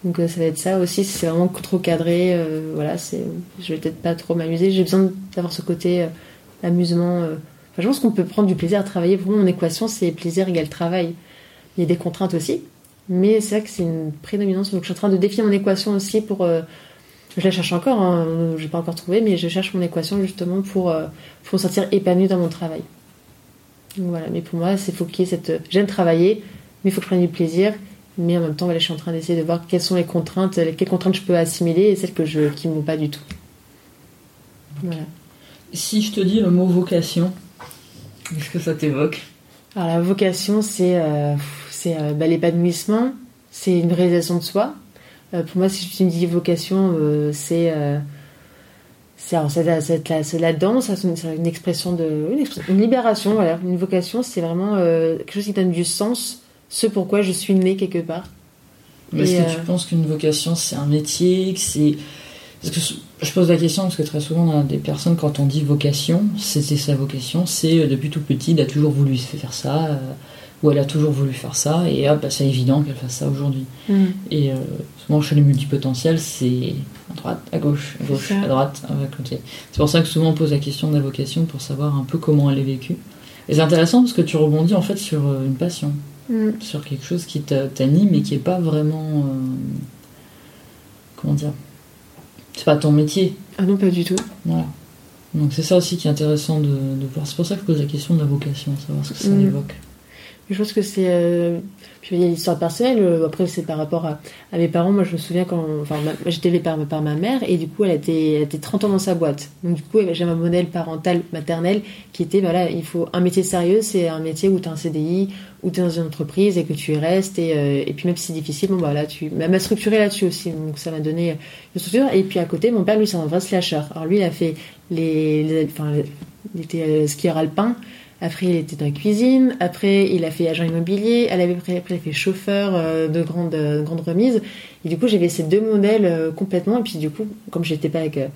Donc euh, ça va être ça aussi si c'est vraiment trop cadré voilà, c'est je vais peut-être pas trop m'amuser, j'ai besoin d'avoir ce côté amusement enfin, je pense qu'on peut prendre du plaisir à travailler. Pour moi, mon équation, c'est plaisir égale travail. Il y a des contraintes aussi, mais c'est vrai que c'est une prédominance. Donc, je suis en train de défier mon équation aussi pour je la cherche encore, hein, je n'ai pas encore trouvé, mais je cherche mon équation justement pour, euh, pour me sentir épanouie dans mon travail. Donc voilà, mais pour moi, c'est faut qu'il y ait cette. J'aime travailler, mais il faut que je prenne du plaisir. Mais en même temps, voilà, je suis en train d'essayer de voir quelles sont les contraintes, quelles contraintes je peux assimiler et celles que je, qui ne me vont pas du tout. Voilà. Si je te dis le mot vocation, qu'est-ce que ça t'évoque? Alors la vocation, c'est euh, c'est euh, bah, l'épanouissement, c'est une réalisation de soi, pour moi, si tu me dis vocation, euh, c'est euh, c'est la, danse, c'est une expression de une, libération, voilà, une vocation, c'est vraiment quelque chose qui donne du sens, ce pourquoi je suis né quelque part. Est-ce que tu penses qu'une vocation c'est un métier, que c'est parce que je pose la question parce que très souvent des personnes quand on dit vocation, c'est sa vocation, c'est depuis tout petit, il a toujours voulu faire ça où elle a toujours voulu faire ça, et hop, bah, c'est évident qu'elle fasse ça aujourd'hui. Mm. Et euh, souvent chez les multipotentiels, c'est à droite, à gauche, à gauche, à droite, à côté. C'est pour ça que souvent on pose la question de la vocation pour savoir un peu comment elle est vécue. Et c'est intéressant parce que tu rebondis en fait sur euh, une passion, mm. sur quelque chose qui t'anime et qui est pas vraiment. Euh, comment dire C'est pas ton métier. Ah non, pas du tout. Voilà. Donc c'est ça aussi qui est intéressant de, de voir. C'est pour ça que je pose la question de la vocation, savoir ce que ça Mm. évoque. Je pense que c'est. Euh... Puis il y a une histoire personnelle. euh, Après, c'est par rapport à, mes parents. Moi, je me souviens quand. Enfin, j'étais élevée par, ma mère et du coup, elle était, elle était 30 ans dans sa boîte. Donc, du coup, j'ai un modèle parental maternel qui était voilà, il faut un métier sérieux, c'est un métier où tu as un CDI, où tu es dans une entreprise et que tu y restes. Et, euh, et puis, même si c'est difficile, bon, bah là, tu. Elle m'a structuré là-dessus aussi. Donc, ça m'a donné une structure. Et puis, à côté, mon père, lui, c'est un vrai slasher. Alors, lui, il a fait les. les- enfin, il était euh, skieur alpin. Après, il était dans la cuisine. Après, il a fait agent immobilier. Elle Après, il a fait chauffeur euh, de grande, euh, remise. Et du coup, j'avais ces deux modèles euh, complètement. Et puis, du coup, comme j'étais pas avec, euh,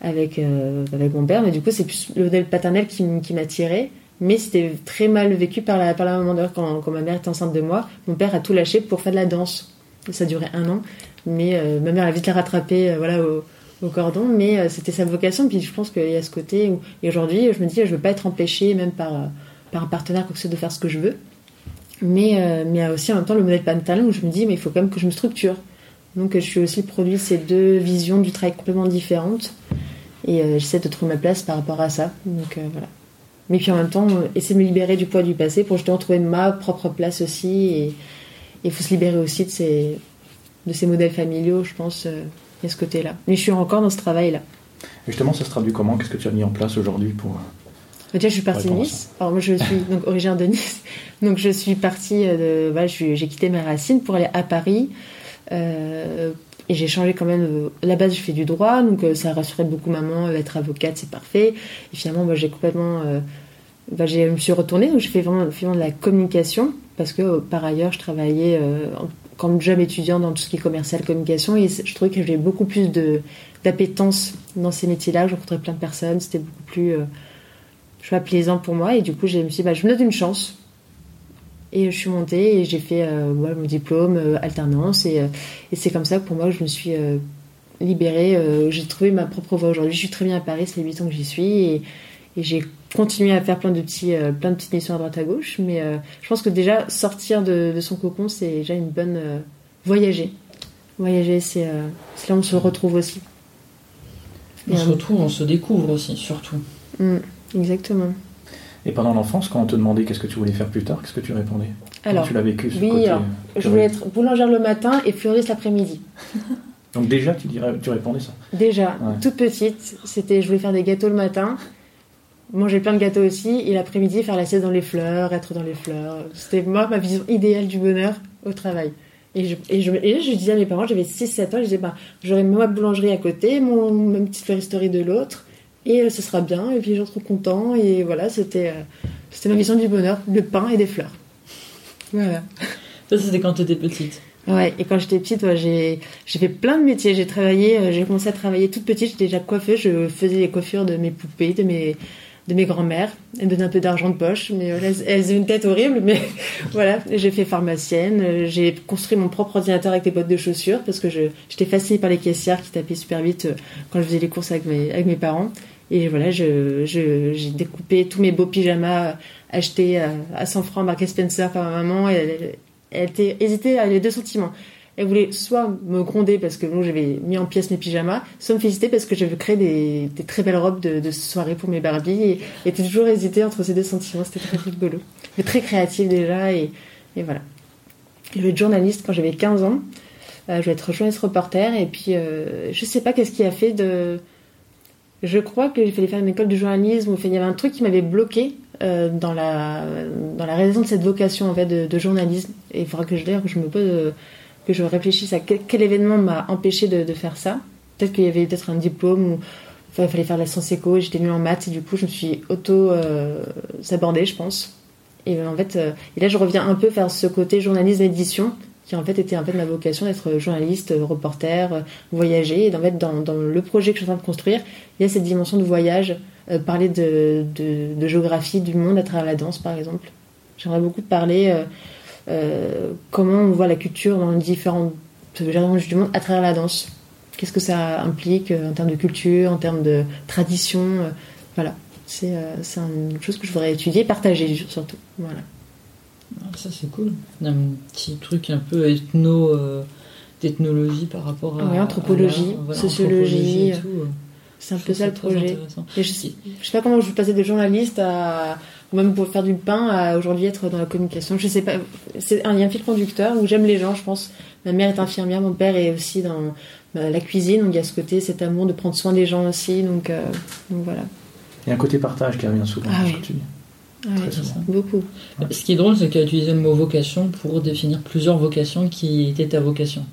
avec, euh, avec mon père, mais du coup, c'est plus le modèle paternel qui, qui m'attirait. Mais c'était très mal vécu par la, par la maman. D'ailleurs, quand, quand ma mère était enceinte de moi, mon père a tout lâché pour faire de la danse. Ça durait un an. Mais euh, ma mère a vite la rattrapé euh, voilà, au, au cordon. Mais euh, c'était sa vocation. Puis je pense qu'il y a ce côté où. Et aujourd'hui, je me dis, je veux pas être empêchée, même par, euh, par un partenaire, quoi que de faire ce que je veux. Mais, euh, mais aussi en même temps le modèle parental où je me dis, mais il faut quand même que je me structure. Donc je suis aussi le produit de ces deux visions du travail complètement différentes. Et euh, j'essaie de trouver ma place par rapport à ça. Donc voilà. Mais puis en même temps, essayer de me libérer du poids du passé pour justement trouver ma propre place aussi. Et il faut se libérer aussi de ces, de ces modèles familiaux, je pense. Il y a ce côté-là. Mais je suis encore dans ce travail-là. Et justement, ça se traduit comment? Qu'est-ce que tu as mis en place aujourd'hui pour. euh, Déjà, je suis partie de. Nice. Alors moi, je suis donc originaire de Nice. Donc je suis partie euh, de. Voilà, je suis- j'ai quitté mes racines pour aller à Paris. Euh, et j'ai changé quand même. À la base, je fais du droit, donc euh, ça rassurait beaucoup maman. euh, Être avocate, c'est parfait. Et finalement, moi, j'ai complètement. bah, je me suis retournée, donc j'ai fait vraiment, de la communication parce que par ailleurs, je travaillais euh, comme jeune étudiant dans tout ce qui est commercial, communication, et je trouvais que j'avais beaucoup plus d'appétence dans ces métiers-là. Je rencontrais plein de personnes, c'était beaucoup plus euh, plaisant pour moi. Et du coup, je me suis dit, bah, je me donne une chance. Et je suis montée et j'ai fait euh, mon diplôme, euh, alternance. Et, euh, et c'est comme ça que pour moi, je me suis libérée. j'ai trouvé ma propre voie aujourd'hui. Je suis très bien à Paris, ça fait 8 ans que j'y suis. Et j'ai continué à faire plein de, petits, euh, plein de petites missions à droite à gauche. Mais euh, je pense que déjà, sortir de, de son cocon, c'est déjà une bonne. euh, voyager. Voyager, c'est euh, là où on se retrouve aussi. On Et, se retrouve, on se découvre aussi, surtout. mm, exactement. Et pendant l'enfance, quand on te demandait qu'est-ce que tu voulais faire plus tard, qu'est-ce que tu répondais Comment Alors, tu l'as vécu ce oui, côté, alors, Je voulais être boulangère le matin et fleuriste l'après-midi. Donc déjà, tu, dirais, tu répondais ça. Déjà, Ouais. toute petite, c'était je voulais faire des gâteaux le matin, manger plein de gâteaux aussi, et l'après-midi faire la sieste dans les fleurs, être dans les fleurs. C'était moi ma vision idéale du bonheur au travail. Et je, et je, et je disais à mes parents, j'avais 6-7 ans, je disais, bah, j'aurai ma boulangerie à côté, mon, ma petite fleuristerie de l'autre, et euh, ce sera bien, et puis gens seront contents, et voilà, c'était euh, c'était ma vision du bonheur, le pain et des fleurs. Voilà. Ça, c'était quand t'étais petite. Ouais, et quand j'étais petite, ouais, j'ai j'ai fait plein de métiers. J'ai travaillé, euh, j'ai commencé à travailler toute petite. J'étais déjà coiffeuse. Je faisais les coiffures de mes poupées, de mes de mes grands-mères. Elles me donnaient un peu d'argent de poche, mais elles, elles ont une tête horrible. Mais voilà, j'ai fait pharmacienne. euh, J'ai construit mon propre ordinateur avec des bottes de chaussures parce que j'étais fascinée par les caissières qui tapaient super vite euh, quand je faisais les courses avec mes avec mes parents. Et voilà, je je- j'ai découpé tous mes beaux pyjamas achetés à, à 100 francs marqué Spencer par ma maman. Et elle, elle était hésitée, elle avait deux sentiments. Elle voulait soit me gronder parce que j'avais mis en pièces mes pyjamas, soit me féliciter parce que j'avais créé des, très belles robes de, soirée pour mes Barbies. Et, était toujours hésitée entre ces deux sentiments. C'était très rigolo. Mais très créative déjà. Et, voilà. Je voulais être journaliste quand j'avais 15 ans. Euh, je voulais être journaliste reporter. Et puis, euh, je sais pas qu'est-ce qui a fait de. Je crois qu'il fallait faire une école de journalisme. Enfin, il y avait un truc qui m'avait bloqué euh, dans la dans raison de cette vocation en fait de, journalisme. Et il faudra que je que je me pose euh, que je réfléchisse à quel, événement m'a empêché de, faire ça. Peut-être qu'il y avait peut-être un diplôme ou il fallait faire la science éco j'étais nulle en maths et du coup je me suis auto euh, je pense. Et euh, en fait euh, et là je reviens un peu faire ce côté journalisme édition qui en fait était en fait ma vocation d'être journaliste, reporter, voyager. Et en fait, dans, le projet que je suis en train de construire, il y a cette dimension de voyage, parler de, géographie du monde à travers la danse, par exemple. J'aimerais beaucoup parler comment on voit la culture dans les différentes régions du monde à travers la danse? Qu'est-ce que ça implique euh, en termes de culture, en termes de tradition. euh, voilà, c'est euh, une chose que je voudrais étudier partager surtout. Voilà. Ah, Ça, c'est cool. Un petit truc un peu ethno, euh, d'ethnologie par rapport à. Ouais, anthropologie, à sociologie, euh. C'est un peu ça le projet. Et je, je sais pas comment je vais passer de journaliste à ou même pour faire du pain à aujourd'hui être dans la communication. Je sais pas. C'est un, il y a un fil conducteur où j'aime les gens, je pense. Ma mère est infirmière, mon père est aussi dans bah, la cuisine, donc il y a ce côté, cet amour de prendre soin des gens aussi. Donc, euh, donc voilà. Il y a un côté partage qui revient souvent Ah dans ce oui. que tu dis. Ouais, Très souvent. beaucoup. Ce qui est drôle, c'est qu'elle a utilisé le mot vocation pour définir plusieurs vocations qui étaient ta vocation.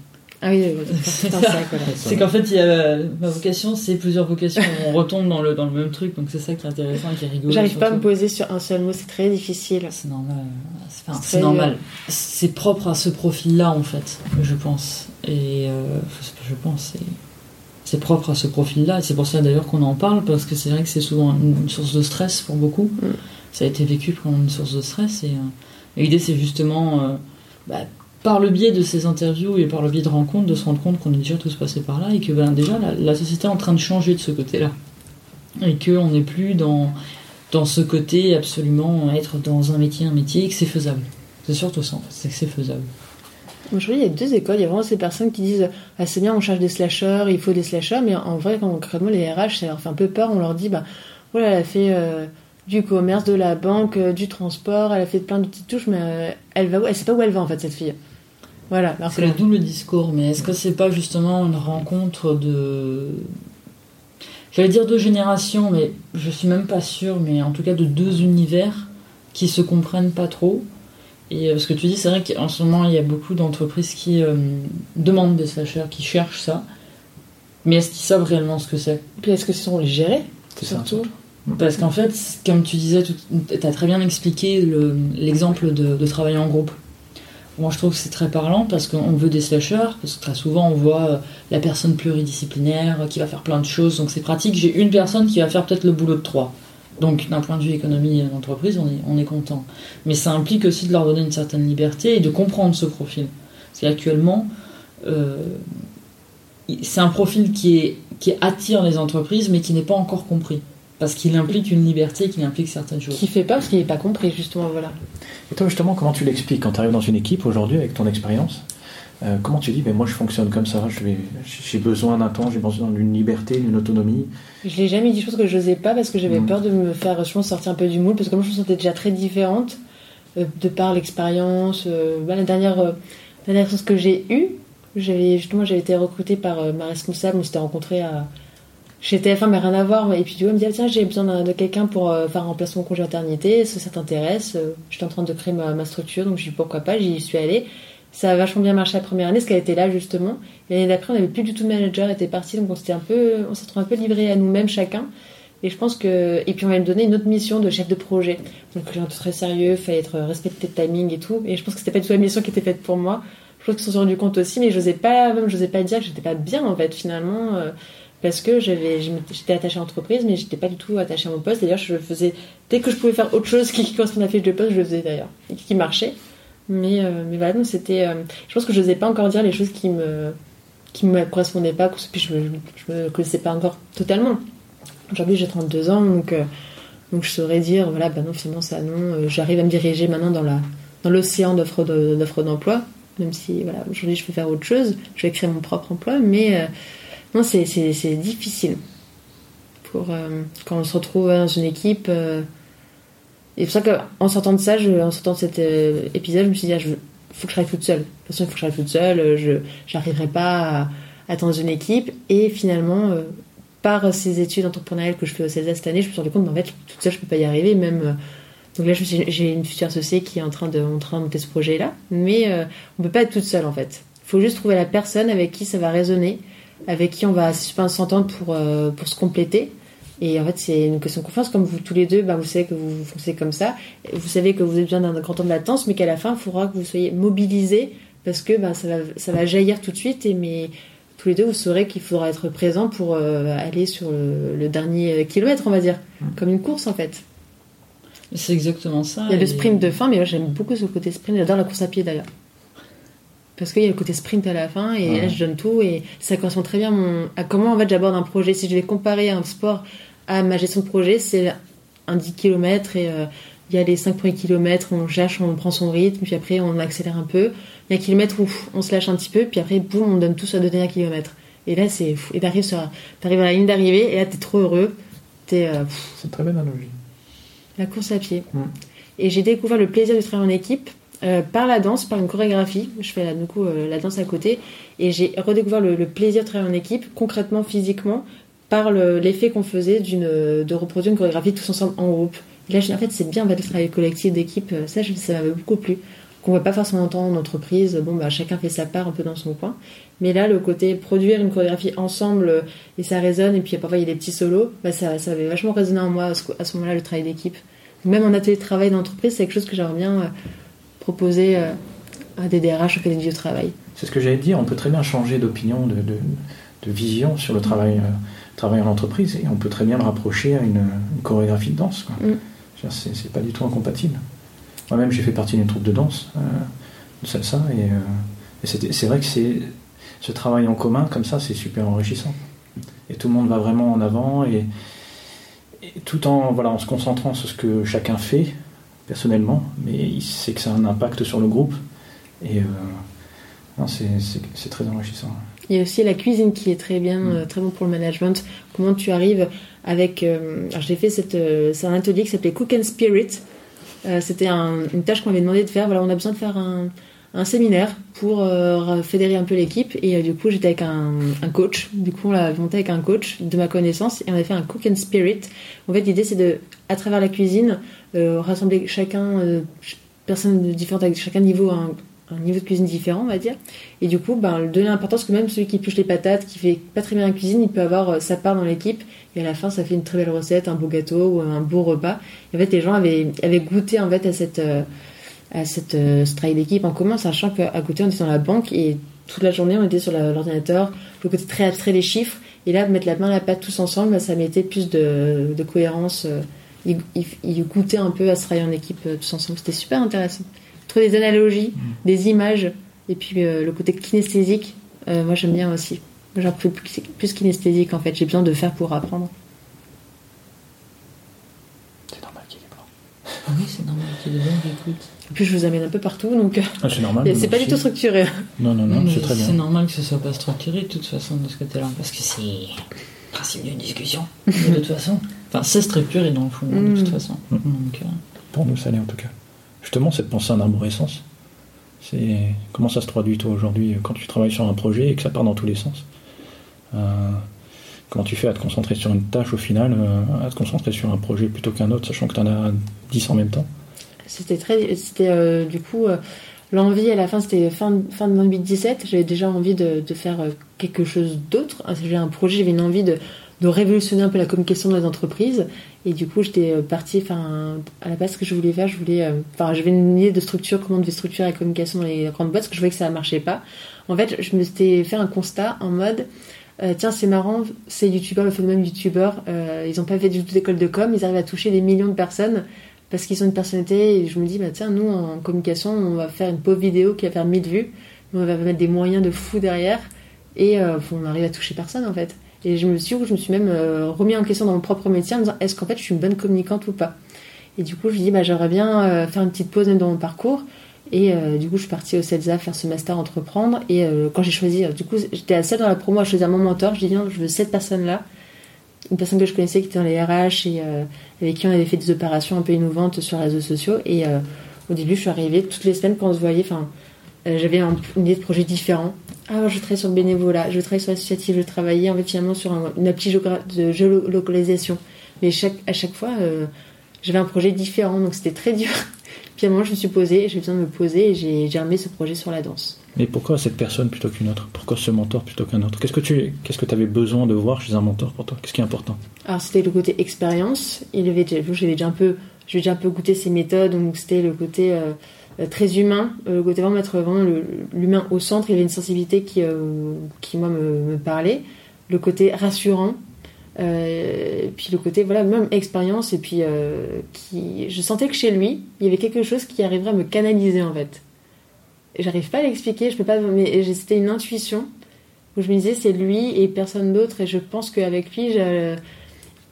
Ah oui, c'est qu'en fait, il y a, ma vocation, c'est plusieurs vocations. On retombe dans le, dans le même truc, donc c'est ça qui est intéressant et qui est rigolo. J'arrive pas à me poser sur un seul mot, c'est très difficile. C'est normal. C'est, enfin, normal. C'est propre à ce profil-là, en fait, je pense. Et euh, je pense, c'est- propre à ce profil-là. C'est pour ça d'ailleurs qu'on en parle, parce que c'est vrai que c'est souvent une source de stress pour beaucoup. Mm. Ça a été vécu comme une source de stress. Et, euh, et l'idée, c'est justement, euh, bah, par le biais de ces interviews et par le biais de rencontres, de se rendre compte qu'on est déjà tous passés par là et que ben, déjà la, société est en train de changer de ce côté-là. Et qu'on n'est plus dans, dans ce côté absolument être dans un métier, un métier, et que c'est faisable. C'est surtout ça, en fait, c'est que c'est faisable. Aujourd'hui, il y a deux écoles. Il y a vraiment ces personnes qui disent Ah, c'est bien, on cherche des slashers, il faut des slashers. Mais en vrai, concrètement, les RH, ça leur fait un peu peur. On leur dit Bah, voilà, elle a fait euh, du commerce, de la banque, euh, du transport, elle a fait plein de petites touches, mais euh, elle va Elle sait pas où elle va, en fait, cette fille. Voilà. C'est le double discours, mais est-ce que c'est pas justement une rencontre de. J'allais dire deux générations, mais je suis même pas sûre, mais en tout cas de deux univers qui se comprennent pas trop. Et euh, ce que tu dis, c'est vrai qu'en ce moment, il y a beaucoup d'entreprises qui euh, demandent des slashers, qui cherchent ça. Mais est-ce qu'ils savent réellement ce que c'est? Puis est-ce que ce sont les gérer C'est ça. surtout? Parce qu'en fait, comme tu disais, tu as très bien expliqué le- l'exemple de, de travailler en groupe. Moi, je trouve que c'est très parlant parce qu'on veut des slashers, parce que très souvent, on voit euh, la personne pluridisciplinaire euh, qui va faire plein de choses, donc c'est pratique. J'ai une personne qui va faire peut-être le boulot de trois. Donc, d'un point de vue économie d'entreprise, on est, on est content. Mais ça implique aussi de leur donner une certaine liberté et de comprendre ce profil. C'est qu'actuellement, euh, c'est un profil qui attire les entreprises, mais qui n'est pas encore compris. Parce qu'il implique une liberté, qu'il implique certaines choses. Qui fait peur parce qu'il n'est pas compris, justement. Voilà. Et toi, justement, comment tu l'expliques quand tu arrives dans une équipe aujourd'hui avec ton expérience Euh, Comment tu dis, mais moi je fonctionne comme ça, je vais- j'ai besoin d'un temps, j'ai besoin d'une liberté, d'une autonomie Je l'ai jamais dit, je pense que je n'osais pas parce que j'avais Mm. peur de me faire, je pense, sortir un peu du moule parce que moi je me sentais déjà très différente euh, de par l'expérience. euh, bah, la dernière, euh, dernière chose que j'ai eue, j'avais justement j'avais été recrutée par euh, ma responsable, on s'était rencontrés à chez TF1, mais rien à voir. Et puis tu vois, me dit ah, tiens j'ai besoin de quelqu'un pour euh, faire un remplacement congé maternité, est-ce que ça t'intéresse? Euh, J'étais en train de créer ma, structure, donc j'ai dit pourquoi pas, j'y suis allée. Ça a vachement bien marché la première année, parce qu'elle était là justement. L'année d'après, on n'avait plus du tout de manager, elle était partie, donc on s'était un peu, s'est un peu livré à nous-mêmes chacun. Et je pense que, et puis on va me donner une autre mission de chef de projet. Donc j'ai un truc très sérieux, fallait être respecté de timing et tout. Et je pense que c'était pas du tout la mission qui était faite pour moi. Je pense qu'ils se sont rendus compte aussi, mais j'osais pas, même j'osais pas dire que j'étais pas bien en fait finalement, euh, parce que je j'étais attachée à l'entreprise, mais j'étais pas du tout attachée à mon poste. D'ailleurs, je faisais dès que je pouvais faire autre chose qui, correspondait à la fiche de poste, je le faisais d'ailleurs, et qui marchait. Mais, euh, mais voilà, donc c'était. euh, je pense que je n'osais pas encore dire les choses qui me qui me correspondaient pas, puis je me, je me connaissais pas encore totalement. Aujourd'hui, j'ai 32 ans, donc, euh, donc je saurais dire, voilà, bah non, finalement, ça non. J'arrive à me diriger maintenant dans l'océan d'offres de- d'offres d'emploi, même si, aujourd'hui, je peux faire autre chose, je vais créer mon propre emploi, mais non, c'est difficile. Pour, euh, quand on se retrouve dans une équipe. euh, et c'est pour ça qu'en sortant de ça, en sortant de cet euh, épisode, je me suis dit, ah, faut que je travaille toute seule. De toute façon, il faut que je travaille toute seule. Je n'arriverai pas à, à dans une équipe. Et finalement, par ces études entrepreneuriales que je fais au CELSA cette année, je me suis rendu compte qu'en fait, toute seule, je peux pas y arriver. Même, donc là, j'ai une future associée qui est en train de, en train de monter ce projet-là. Mais on peut pas être toute seule, en fait. Il faut juste trouver la personne avec qui ça va résonner, avec qui on va s'entendre pour, euh, pour se compléter. Et en fait, c'est une question de confiance. Comme vous tous les deux, bah, vous savez que vous foncez comme ça. Vous savez que vous avez besoin d'un grand temps de latence, mais qu'à la fin, il faudra que vous soyez mobilisés parce que bah, ça, va, ça va jaillir tout de suite. Et mais tous les deux, vous saurez qu'il faudra être présent pour euh, aller sur le, le dernier kilomètre, on va dire. Comme une course, en fait. C'est exactement ça. Il y a le et- sprint de fin, mais moi, j'aime beaucoup ce côté sprint. J'adore la course à pied, d'ailleurs. Parce qu'il y a le côté sprint à la fin, et Ouais. là, je donne tout, et ça correspond très bien à, mon- à comment, en fait, j'aborde un projet. Si je vais comparer un sport à ma gestion de projet, c'est un 10 km, et euh, il y a les 5 premiers kilomètres, on cherche, on prend son rythme, puis après, on accélère un peu. Il y a un kilomètre où on se lâche un petit peu, puis après, boum, on donne tout sur le dernier kilomètre. Et là, c'est fou. Et t'arrives, sur, t'arrives à la ligne d'arrivée, et là, t'es trop heureux. T'es, euh, C'est une très belle analogie. la course à pied. Mm. Et j'ai découvert le plaisir du travail en équipe euh, par la danse, par une chorégraphie. Je fais coup euh, la danse à côté. Et j'ai redécouvert le, plaisir de travailler en équipe, concrètement, physiquement, par le- l'effet qu'on faisait de reproduire une chorégraphie tous ensemble en groupe. Et là, en fait, c'est bien le travail collectif d'équipe. Euh, Ça, ça m'avait beaucoup plu. Qu'on voit pas forcément entendre en entreprise. Bon, bah, chacun fait sa part un peu dans son coin. Mais là, le côté produire une chorégraphie ensemble euh, et ça résonne, et puis parfois il y a des petits solos, bah, ça, ça avait vachement résonné en moi à ce, moment-là, le travail d'équipe. Même en atelier de travail d'entreprise, c'est quelque chose que j'aimerais bien euh, proposer euh, à des DRH au fait du travail. C'est ce que j'allais dire, on peut très bien changer d'opinion, de, de, de vision sur le travail, euh, travail en entreprise et on peut très bien le rapprocher à une, une chorégraphie de danse. Mm. C'est pas du tout incompatible. Moi-même, j'ai fait partie d'une troupe de danse, euh, de salsa, et, euh, et c'est vrai que c'est ce travail en commun, comme ça, c'est super enrichissant. Et tout le monde va vraiment en avant, et, et tout en, voilà, en se concentrant sur ce que chacun fait, personnellement, mais il sait que ça a un impact sur le groupe, et euh, c'est très enrichissant. Il y a aussi la cuisine qui est très bien, Mm. euh, très bon pour le management. Comment tu arrives avec. euh, alors j'ai fait cette, euh, c'est un atelier qui s'appelait Cook and Spirit. C'était un- une tâche qu'on m'avait demandé de faire. Voilà, on a besoin de faire un, un séminaire pour euh, fédérer un peu l'équipe. Et euh, du coup, j'étais avec un, coach. Du coup, on l'a monté avec un coach de ma connaissance et on a fait un Cook and Spirit. En fait, l'idée c'est de, à travers la cuisine, euh, rassembler chacun, ch- personnes différentes avec chacun niveau un, un niveau de cuisine différent, on va dire. Et du coup, ben, donner l'importance que même celui qui pioche les patates, qui fait pas très bien la cuisine, il peut avoir sa part dans l'équipe. Et à la fin, ça fait une très belle recette, un beau gâteau ou un beau repas. Et en fait, les gens avaient, avaient goûté en fait à cette, cette, euh, ce travail d'équipe en commun, sachant qu'à côté, on était dans la banque et toute la journée, on était sur l'ordinateur, le côté très abstrait des chiffres. Et là, mettre la main à la pâte tous ensemble, ça mettait plus de, de cohérence. euh, Ils, ils, ils goûtaient un peu à ce travail en équipe euh, tous ensemble. C'était super intéressant. Trouver des analogies, des images, et puis euh, le côté kinesthésique, euh, moi j'aime bien aussi. J'ai appris plus, plus kinesthésique en fait. J'ai besoin de faire pour apprendre. C'est normal qu'il y ait des. Ah oui, c'est normal qu'il y ait des gens qui En plus, je vous amène un peu partout, donc euh, Ah, c'est normal. c'est pas du tout structuré. Non, non, non, c'est très bien. C'est normal que ce soit pas structuré de toute façon de ce côté-là, parce que c'est le principe d'une discussion. de toute façon. Enfin, c'est structuré dans le fond, de Mm. toute façon. Mm. Donc, euh, Pour nous, ça l'est en tout cas. Justement, cette pensée en arborescence, c'est comment ça se traduit toi aujourd'hui quand tu travailles sur un projet et que ça part dans tous les sens? Euh, comment tu fais à te concentrer sur une tâche au final, euh, à te concentrer sur un projet plutôt qu'un autre, sachant que tu en as 10 en même temps? C'était très, c'était euh, du coup euh, l'envie à la fin, c'était fin fin de 2017. J'avais déjà envie de, faire euh, quelque chose d'autre. J'avais un projet, j'avais une envie de, révolutionner un peu la communication dans les entreprises. Et du coup, j'étais partie, enfin, à la base, ce que je voulais faire, je voulais, enfin, j'avais une idée de structure, comment on devait structurer la communication dans les grandes boîtes, parce que je voyais que ça marchait pas. En fait, je me suis fait un constat en mode, tiens, c'est marrant, ces youtubeurs, le phénomène youtubeur, ils ont pas fait du tout d'école de com, ils arrivent à toucher des millions de personnes parce qu'ils ont une personnalité. Et je me dis, bah tiens, nous en communication, on va faire une pauvre vidéo qui va faire 1000 vues, on va mettre des moyens de fou derrière et euh, on arrive à toucher personne en fait. Et je me suis, je me suis même euh, remis en question dans mon propre métier en me disant, est-ce qu'en fait je suis une bonne communicante ou pas? Et du coup, je me dis, bah j'aimerais bien euh, faire une petite pause dans mon parcours. Et euh, du coup, je suis partie au CELSA faire ce master entreprendre. Et quand j'ai choisi, du coup, j'étais seule dans la promo à choisir mon mentor. Je dis, non, je veux cette personne-là. Une personne que je connaissais qui était dans les RH et euh, avec qui on avait fait des opérations un peu innovantes sur les réseaux sociaux. Et euh, au début, je suis arrivée toutes les semaines quand on se voyait. Enfin, euh, j'avais un- une idée de projet différent. Ah, je travaille sur le bénévolat, je travaille sur l'associatif, je travaillais en sur un- une appli de géolocalisation. Mais à chaque fois, j'avais un projet différent, donc c'était très dur. Puis à un moment, je me suis posée, j'ai besoin de me poser et j'ai remis ce projet sur la danse. Mais pourquoi cette personne plutôt qu'une autre? Pourquoi ce mentor plutôt qu'un autre? Qu'est-ce que tu qu'est-ce que avais besoin de voir chez un mentor pour toi? Qu'est-ce qui est important? Alors c'était le côté expérience. Il avait déjà, j'avais déjà un peu, déjà un peu goûté ses méthodes, donc c'était le côté euh, euh, très humain, euh, le côté vraiment mettre vraiment l'humain au centre. Il avait une sensibilité qui, euh, qui moi me, me parlait. Le côté rassurant, euh, puis le côté voilà même expérience et puis euh, qui, je sentais que chez lui il y avait quelque chose qui arriverait à me canaliser en fait. J'arrive pas à l'expliquer, je peux pas, mais c'était une intuition où je me disais c'est lui et personne d'autre et je pense qu'avec lui j'ai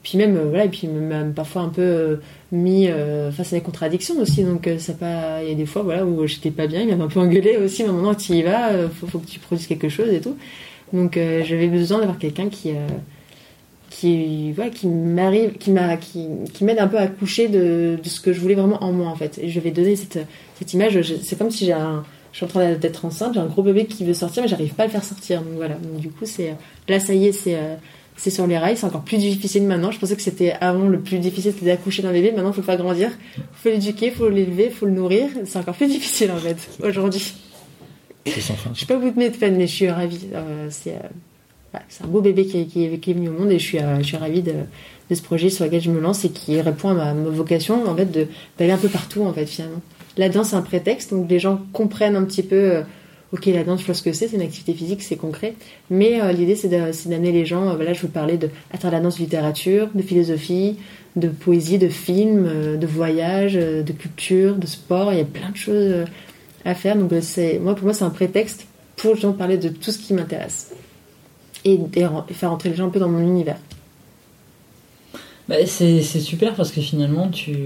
puis même euh, voilà et puis même parfois un peu mis face à des contradictions aussi donc ça pas il y a des fois voilà où j'étais pas bien il m'avait un peu engueulé aussi mais moment tu y vas faut, que tu produises quelque chose et tout donc j'avais besoin d'avoir quelqu'un qui qui voilà qui m'arrive qui m'a qui, qui m'aide un peu à coucher de, de ce que je voulais vraiment en moi en fait et je vais donner cette cette image c'est comme si j'ai un je suis en train d'être enceinte j'ai un gros bébé qui veut sortir mais j'arrive pas à le faire sortir donc voilà donc du coup c'est là ça y est c'est euh, c'est sur les rails, c'est encore plus difficile maintenant. Je pensais que c'était avant le plus difficile, c'était d'accoucher d'un bébé. Maintenant, il faut le faire grandir, il faut l'éduquer, il faut l'élever, il faut le nourrir. C'est encore plus difficile en fait aujourd'hui. Je suis pas au bout de mes peines, mais je suis ravie. Euh, c'est euh, c'est un beau bébé qui est, qui venu au monde et je suis, euh, ravie de, ce projet sur lequel je me lance et qui répond à ma, vocation en fait d'aller un peu partout en fait finalement. La danse c'est un prétexte, donc les gens comprennent un petit peu. euh, ok, la danse, je vois ce que c'est, c'est une activité physique, c'est concret. Mais euh, l'idée, c'est d'amener les gens. Euh, voilà, je veux parler de à travers la danse, de littérature, de philosophie, de poésie, de film, euh, de voyage, de culture, de sport. Il y a plein de choses à faire. Donc, c'est moi, pour moi, c'est un prétexte pour gens parler de tout ce qui m'intéresse et, et faire entrer les gens un peu dans mon univers. Bah, c'est super parce que finalement tu,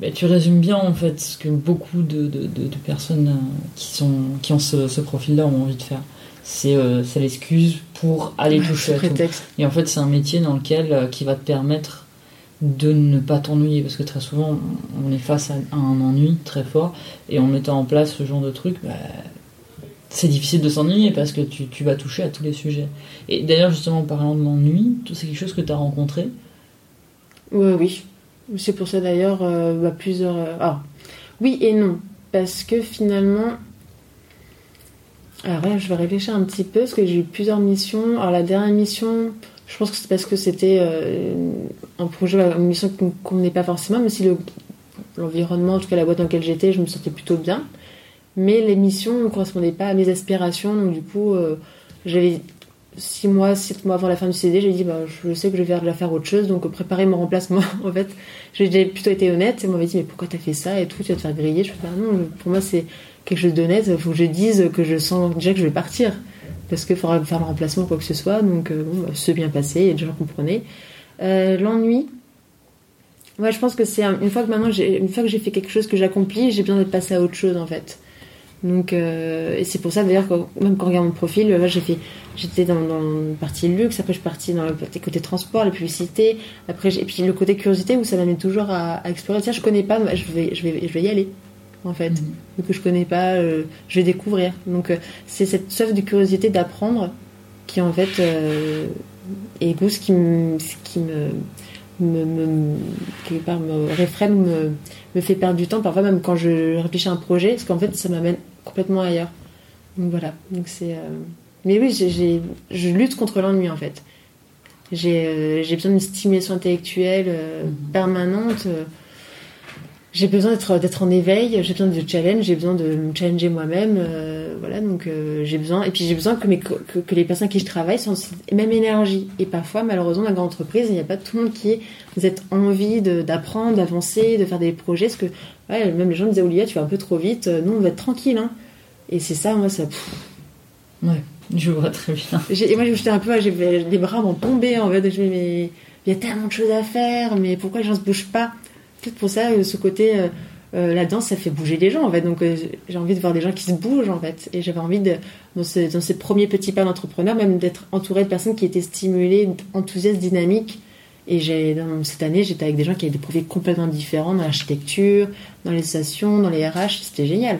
bah, tu résumes bien en fait ce que beaucoup de, de, de, personnes euh, qui, sont, qui ont ce, ce profil-là ont envie de faire. C'est euh, l'excuse pour aller toucher à tout. Et en fait c'est un métier dans lequel euh, qui va te permettre de ne pas t'ennuyer parce que très souvent on est face à un ennui très fort et en mettant en place ce genre de truc bah, c'est difficile de s'ennuyer parce que tu, tu, vas toucher à tous les sujets. Et d'ailleurs justement en parlant de l'ennui, c'est quelque chose que tu as rencontré? Oui, oui. C'est pour ça d'ailleurs, euh, bah, plusieurs. Euh, ah, oui et non. Parce que finalement. Alors, là, je vais réfléchir un petit peu, parce que j'ai eu plusieurs missions. Alors, la dernière mission, je pense que c'est parce que c'était euh, un projet, une mission qui ne me convenait pas forcément, mais si l'environnement, en tout cas la boîte dans laquelle j'étais, je me sentais plutôt bien. Mais les missions ne correspondaient pas à mes aspirations, donc du coup, j'avais six mois, sept mois avant la fin du CD, j'ai dit bah, je sais que je vais faire autre chose, donc préparer mon remplacement. en fait, j'ai plutôt été honnête et m'avait dit mais pourquoi t'as fait ça et tout, tu vas te faire griller. Je me bah, non, pour moi c'est quelque chose d'honnête. Il faut que je dise que je sens déjà que je vais partir parce qu'il faudra faire le remplacement quoi que ce soit. Donc euh, bon, bah, bien passé et déjà comprenez. Euh, L'ennui. Ouais, je pense que c'est une fois que maintenant une fois que j'ai fait quelque chose que j'accomplis, j'ai besoin d'être passé à autre chose en fait. Donc, euh, et c'est pour ça d'ailleurs que même quand on regarde mon profil, là j'ai fait, j'étais dans, dans une partie luxe, après je suis partie dans le côté transport, la publicité, après et puis le côté curiosité où ça m'amène toujours à, explorer. Tiens, je connais pas, je vais, je vais, je vais y aller en fait. Mm Donc je connais pas, euh, je vais découvrir. Donc euh, c'est cette soif de curiosité d'apprendre qui en fait est ce qui me, qui me me, me, quelque part me réfrène, me, me fait perdre du temps, parfois même quand je réfléchis à un projet, parce qu'en fait ça m'amène complètement ailleurs. Donc voilà. Donc c'est. Euh, mais oui, j'ai, je lutte contre l'ennui en fait. J'ai, euh, j'ai besoin d'une stimulation intellectuelle euh, mhm. permanente. j'ai besoin d'être, d'être en éveil. J'ai besoin de challenge. J'ai besoin de me challenger moi-même. Voilà. Donc j'ai besoin. Et puis j'ai besoin que, mes, que, que, les personnes qui je travaille sont la même énergie. Et parfois, malheureusement, dans la grande entreprise, il n'y a pas tout le monde qui ait cette envie d'apprendre, d'avancer, de faire des projets. Parce que ouais, même les gens disaient Olia, tu vas un peu trop vite. Nous, on va être tranquille. Hein. Et c'est ça, moi, ça. Ouais, je vois très bien. Et moi, j'étais un peu, les bras m'ont tombé en fait. Je me mais il y a tellement de choses à faire, mais pourquoi les gens se bougent pas? Peut-être pour ça, euh, ce côté, euh, euh, la danse, ça fait bouger les gens en fait. Donc j'ai envie de voir des gens qui se bougent en fait. Et j'avais envie de, dans, ces premiers petits pas d'entrepreneur, même d'être entouré de personnes qui étaient stimulées, enthousiastes, dynamiques. Et dans cette année, j'étais avec des gens qui avaient des profils complètement différents dans l'architecture, dans les stations, dans les RH. C'était génial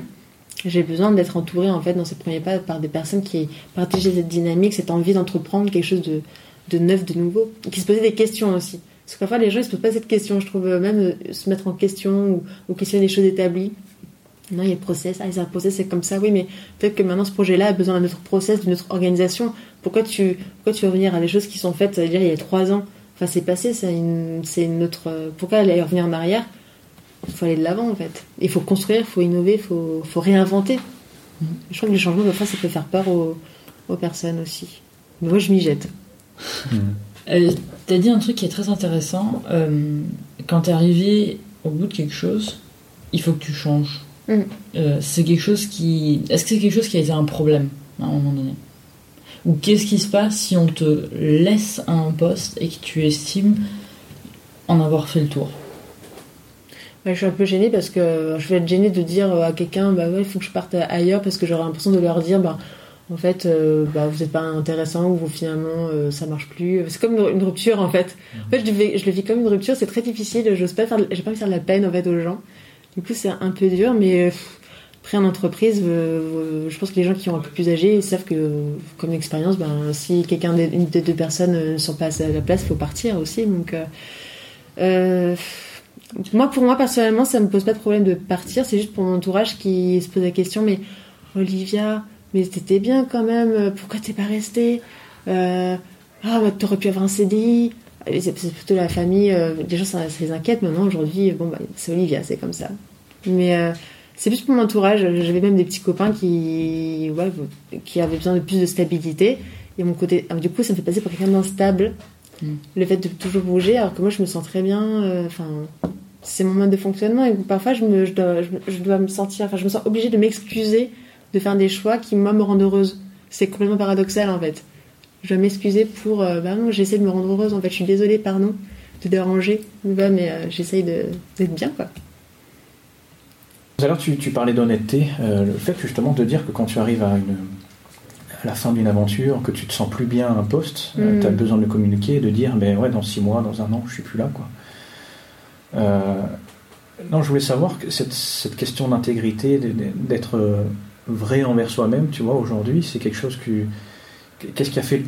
j'ai besoin d'être entourée en fait dans ces premiers pas par des personnes qui partageaient cette dynamique, cette envie d'entreprendre quelque chose de, neuf, de nouveau, qui se posaient des questions aussi. Parce que parfois les gens ils se posent pas cette question, je trouve même euh, se mettre en question ou, questionner des choses établies. Non, il y a le process. Ah, c'est un process, c'est comme ça. Oui, mais peut-être que maintenant ce projet-là a besoin d'un autre process, d'une autre organisation. Pourquoi tu, pourquoi tu veux revenir à des choses qui sont faites, dire, il y a trois ans? Enfin, c'est passé, c'est une, autre. Pourquoi aller revenir en arrière? Il faut aller de l'avant en fait. Il faut construire, il faut innover, il faut, faut, réinventer. Mm. Je crois que les changements, parfois, ça peut faire peur aux, aux personnes aussi. Mais moi, je m'y jette. Mm. Euh, tu as dit un truc qui est très intéressant. Euh, quand tu es arrivé au bout de quelque chose, il faut que tu changes. Mm. Euh, c'est quelque chose qui. Est-ce que c'est quelque chose qui a été un problème à un moment donné? Ou qu'est-ce qui se passe si on te laisse à un poste et que tu estimes en avoir fait le tour? Je suis un peu gênée parce que je vais être gênée de dire à quelqu'un bah ouais il faut que je parte ailleurs parce que j'aurais l'impression de leur dire bah en fait euh, bah, vous n'êtes pas intéressant ou finalement euh, ça marche plus. C'est comme une, rupture en fait. En fait je le, je le vis comme une rupture. C'est très difficile. J'ose pas faire j'ai pas envie de faire de la peine en fait aux gens. Du coup c'est un peu dur mais après en entreprise je pense que les gens qui ont un peu plus âgés savent que comme expérience ben si quelqu'un des, des deux personnes ne sont pas à la place il faut partir aussi. Donc euh, moi, pour moi, personnellement, ça me pose pas de problème de partir. C'est juste pour mon entourage qui se pose la question, mais Olivia, mais t'étais bien quand même. Pourquoi t'es pas restée? Euh, Ah, bah, t'aurais pu avoir un CDI. C'est plutôt la famille. Euh, les gens, ça, les inquiète. Maintenant, aujourd'hui, bon, bah, c'est Olivia, c'est comme ça. Mais euh, c'est plus pour mon entourage. J'avais même des petits copains qui, ouais, qui avaient besoin de plus de stabilité. Et mon côté, ah, du coup, ça me fait passer pour quelqu'un d'instable. Mm. Le fait de toujours bouger, alors que moi, je me sens très bien. euh, Enfin, c'est mon mode de fonctionnement. Et parfois, je, me, je, dois, je, dois me sentir, enfin, je me sens obligée de m'excuser de faire des choix qui, moi, me rendent heureuse. C'est complètement paradoxal, en fait. Je dois m'excuser pour, euh, bah non, j'essaie de me rendre heureuse. En fait, je suis désolée, pardon, de déranger. Bah, mais euh, j'essaye d'être bien, quoi. Tout à l'heure, tu, tu parlais d'honnêteté. euh, le fait justement de dire que quand tu arrives à, une, à la fin d'une aventure, que tu te sens plus bien à un poste, Mm. tu as besoin de le communiquer, de dire, ben ouais, dans six mois, dans un an, je suis plus là, quoi. Euh, non, je voulais savoir que cette, cette question d'intégrité, d'être euh, vrai envers soi-même, tu vois, aujourd'hui, c'est quelque chose que. Qu'est-ce qui a fait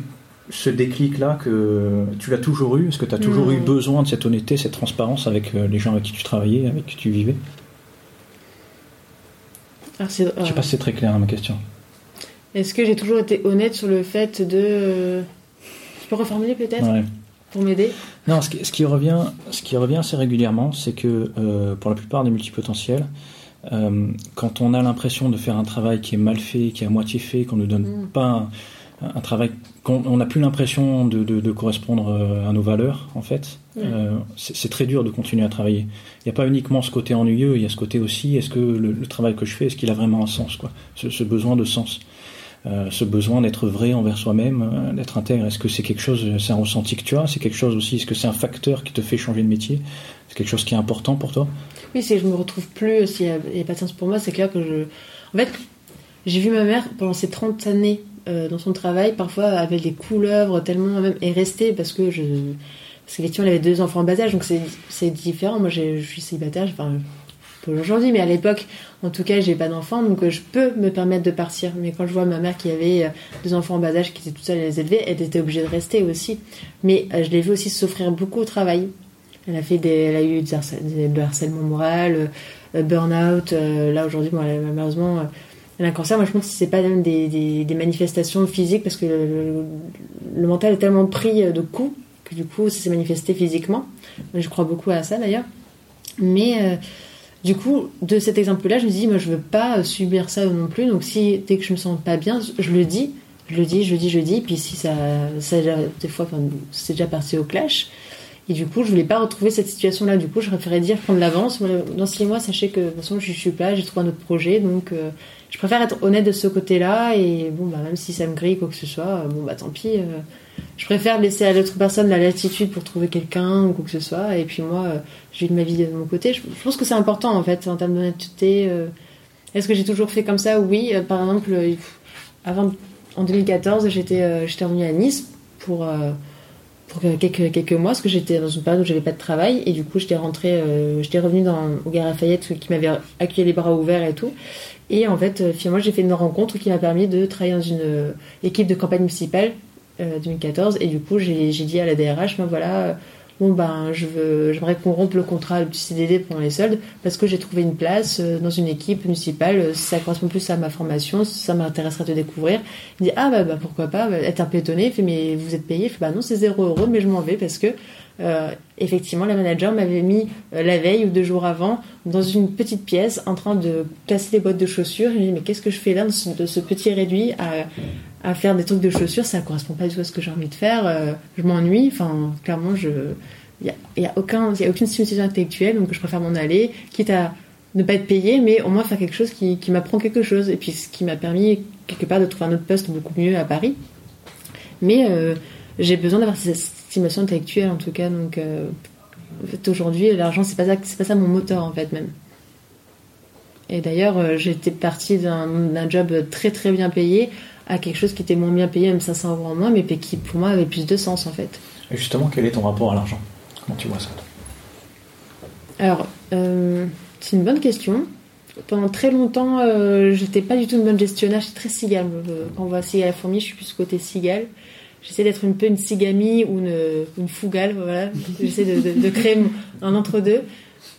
ce déclic-là que tu l'as toujours eu? Est-ce que tu as toujours eu besoin de cette honnêteté, cette transparence avec euh, les gens avec qui tu travaillais, avec qui tu vivais? Alors, c'est- Je sais pas si c'est très clair hein, ma question. Est-ce que j'ai toujours été honnête sur le fait de. Je peux reformuler peut-être? Ouais. pour m'aider? Non, ce qui, ce qui revient, ce qui revient assez régulièrement, c'est que euh, pour la plupart des multipotentiels, euh, quand on a l'impression de faire un travail qui est mal fait, qui est à moitié fait, qu'on ne donne Mm. pas un, un travail, qu'on on n'a plus l'impression de, de- de correspondre euh, à nos valeurs, en fait, Mm. euh, c'est c'est très dur de continuer à travailler. Il n'y a pas uniquement ce côté ennuyeux, il y a ce côté aussi, est-ce que le, le travail que je fais, est-ce qu'il a vraiment un sens, quoi? Ce, ce besoin de sens. Euh, ce besoin d'être vrai envers soi-même, euh, d'être intègre, est-ce que c'est quelque chose, c'est un ressenti que tu as, c'est quelque chose aussi, est-ce que c'est un facteur qui te fait changer de métier, c'est quelque chose qui est important pour toi? Oui, c'est que je me retrouve plus. S'il n'y a, a pas de pour moi, c'est clair que je. En fait, j'ai vu ma mère pendant ces 30 années euh, dans son travail, parfois avec des couleuvres tellement même. et restée parce que je. Parce qu'effectivement, elle avait deux enfants en bas âge, donc c'est différent. Moi, je suis célibataire, enfin, pas aujourd'hui, mais à l'époque, en tout cas, j'ai pas d'enfants, donc euh, je peux me permettre de partir. Mais quand je vois ma mère qui avait euh, deux enfants en bas âge, qui était toute seule à les élever, elle était obligée de rester aussi. Mais je l'ai vu aussi souffrir beaucoup au travail. Elle a fait des, elle a eu du harcèlement moral, euh, burn-out. euh, là aujourd'hui, malheureusement, euh, elle a un cancer. Moi, je pense que c'est pas même des, manifestations physiques parce que le, mental est tellement pris euh, de coups que du coup, ça s'est manifesté physiquement. Je crois beaucoup à ça d'ailleurs. Mais euh, du coup, de cet exemple-là, je me dis, moi, je veux pas subir ça non plus. Donc, si dès que je me sens pas bien, je le dis, je le dis, je le dis, je le dis. Puis si ça, ça des fois, c'est déjà parti au clash. Et du coup, je voulais pas retrouver cette situation-là. Du coup, je préférais dire prendre l'avance. Dans six mois, sachez que de toute façon, je suis pas, j'ai trouvé un autre projet. Donc, euh, je préfère être honnête de ce côté-là. Et bon, bah, même si ça me grille quoi que ce soit, euh, bon, bah, tant pis. euh, je préfère laisser à l'autre personne la latitude pour trouver quelqu'un ou quoi que ce soit. Et puis moi, j'ai eu ma vie de mon côté. Je, pense que c'est important, en fait, en termes d'honnêteté. Est-ce que j'ai toujours fait comme ça? Oui. Par exemple, avant, en 2014, j'étais j'étais revenue à Nice pour, pour quelques, mois, parce que j'étais dans une période où j'avais pas de travail. Et du coup, j'étais rentrée, euh, j'étais revenue au Gare Lafayette qui m'avait accueilli les bras ouverts et tout. Et en fait, euh, finalement, j'ai fait une rencontre qui m'a permis de travailler dans une euh, équipe de campagne municipale euh, 2014 et du coup j'ai dit à la DRH ben voilà bon ben je veux j'aimerais qu'on rompe le contrat du CDD pendant les soldes parce que j'ai trouvé une place euh, dans une équipe municipale euh, ça correspond plus à ma formation ça m'intéresserait de découvrir il dit ah bah, bah, pourquoi pas bah, être un peu étonné il fait mais vous êtes payé? Il fait bah non c'est zéro euro mais je m'en vais parce que euh, effectivement la manager m'avait mis la veille ou deux jours avant dans une petite pièce en train de casser des boîtes de chaussures. J'ai dit, mais qu'est-ce que je fais là, ce, de ce petit réduit à, à faire des trucs de chaussures Ça correspond pas du tout à ce que j'ai envie de faire. euh, je m'ennuie. Enfin, clairement. Il n'y a, y a, y a aucune stimulation intellectuelle, donc je préfère m'en aller, quitte à ne pas être payé, mais au moins faire quelque chose qui, m'apprend quelque chose. Et puis, ce qui m'a permis, quelque part, de trouver un autre poste beaucoup mieux à Paris. Mais euh, j'ai besoin d'avoir cette stimulation intellectuelle, en tout cas. Donc, euh, aujourd'hui, l'argent, c'est pas pas ça mon moteur, en fait, même. Et d'ailleurs, j'étais partie d'un job très très bien payé à quelque chose qui était moins bien payé, même 500 euros en moins, mais qui pour moi avait plus de sens en fait. Et justement, quel est ton rapport à l'argent? Comment tu vois ça Alors, euh, c'est une bonne question. Pendant très longtemps, euh, j'étais pas du tout une bonne gestionnaire, j'étais très cigale. Quand on voit cigale à la fourmi, je suis plus côté cigale. J'essaie d'être un peu une cigami ou une, une fougale, voilà. J'essaie de, de, de créer un entre-deux.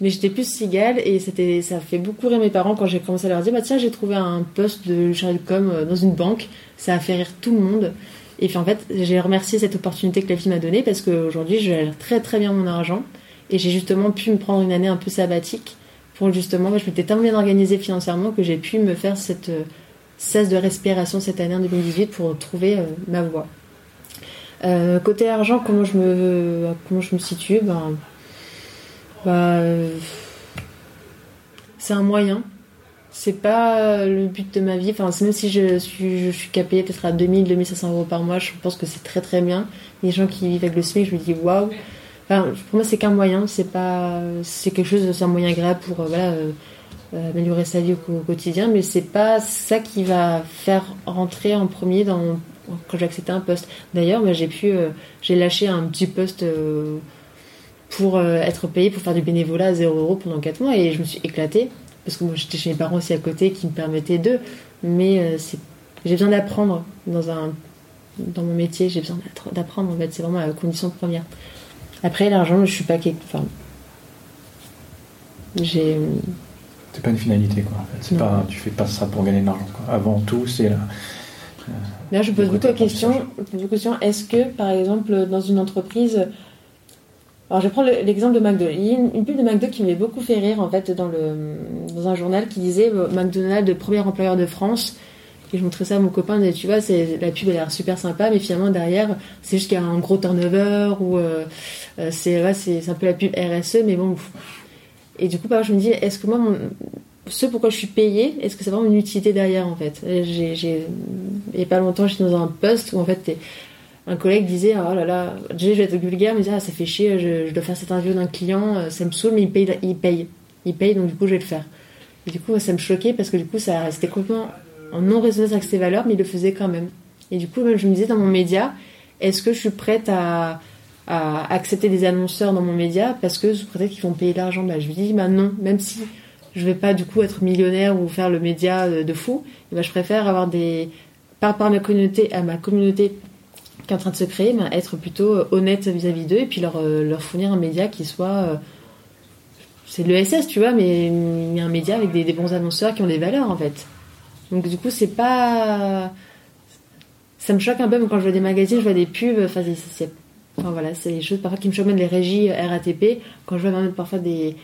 Mais j'étais plus cigale et c'était, ça fait beaucoup rire mes parents quand j'ai commencé à leur dire bah tiens j'ai trouvé un poste de de com euh, dans une banque. Ça a fait rire tout le monde. Et puis en fait j'ai remercié cette opportunité que la vie m'a donnée parce qu'aujourd'hui je gère très très bien mon argent et j'ai justement pu me prendre une année un peu sabbatique pour justement, je m'étais tellement bien organisée financièrement que j'ai pu me faire cette cesse de respiration cette année en 2018 pour trouver ma voie. côté argent, comment je me, comment je me situe? Ben, bah, c'est un moyen. C'est pas le but de ma vie. Enfin, même si je suis, je suis capée peut-être à 2000, 2500 euros par mois, je pense que c'est très très bien. Les gens qui vivent avec le SMIC, je me dis waouh. Enfin, pour moi, c'est qu'un moyen. C'est pas, c'est quelque chose, c'est un moyen agréable pour euh, voilà, euh, euh, améliorer sa vie au, quotidien, mais c'est pas ça qui va faire rentrer en premier dans quand j'ai un poste. D'ailleurs, j'ai pu, j'ai lâché un petit poste pour euh, être payé pour faire du bénévolat à 0 euros pendant 4 mois. Et je me suis éclatée parce que moi j'étais chez mes parents aussi à côté qui me permettaient d'eux. Mais euh, j'ai besoin d'apprendre dans un dans mon métier. J'ai besoin d'apprendre en fait. C'est vraiment la condition première. Après l'argent je suis pas enfin j'ai c'est pas une finalité quoi en fait. C'est pas tu fais pas ça pour gagner de l'argent avant tout c'est la Là, je pose beaucoup de questions. Est-ce que, par exemple, dans une entreprise, alors je prendre l'exemple de McDo. Il y a une, pub de McDo qui m'avait beaucoup fait rire en fait dans, le, dans un journal qui disait euh, McDonald's, premier employeur de France. Et je montrais ça à mon copain, et tu vois, c'est, la pub a l'air super sympa, mais finalement derrière, c'est juste qu'il y a un gros turnover, ou euh, euh, c'est, ouais, c'est, un peu la pub RSE, mais bon. Et du coup, je me dis, est-ce que moi, mon, ce pourquoi je suis payée, est-ce que c'est vraiment une utilité derrière en fait? Il n'y a pas longtemps, j'étais dans un poste où en fait, un collègue disait oh là là déjà je vais être vulgaire mais ah, ça fait chier je, dois faire cette interview d'un client euh, ça me saoule mais il paye il paye. Il paye donc du coup je vais le faire. Et du coup ça me choquait parce que du coup ça c'était complètement en non résonance avec ses valeurs mais il le faisait quand même. Et du coup je me disais dans mon média est-ce que je suis prête à, accepter des annonceurs dans mon média parce que sous prétexte qu'ils vont payer de l'argent? Bah, je lui dis bah non. Même si je vais pas du coup être millionnaire ou faire le média de, fou bah, je préfère avoir des par à ma communauté à ma communauté qui est en train de se créer, mais être plutôt euh, honnête vis-à-vis d'eux et puis leur, euh, leur fournir un média qui soit. Euh, c'est le SS, tu vois, mais, un média avec des, bons annonceurs qui ont des valeurs en fait. Donc du coup, c'est pas. Ça me choque un peu, quand je vois des magazines, je vois des pubs. Enfin, c'est, enfin voilà, c'est des choses parfois qui me choquent, même les régies RATP. Quand je vois même parfois des,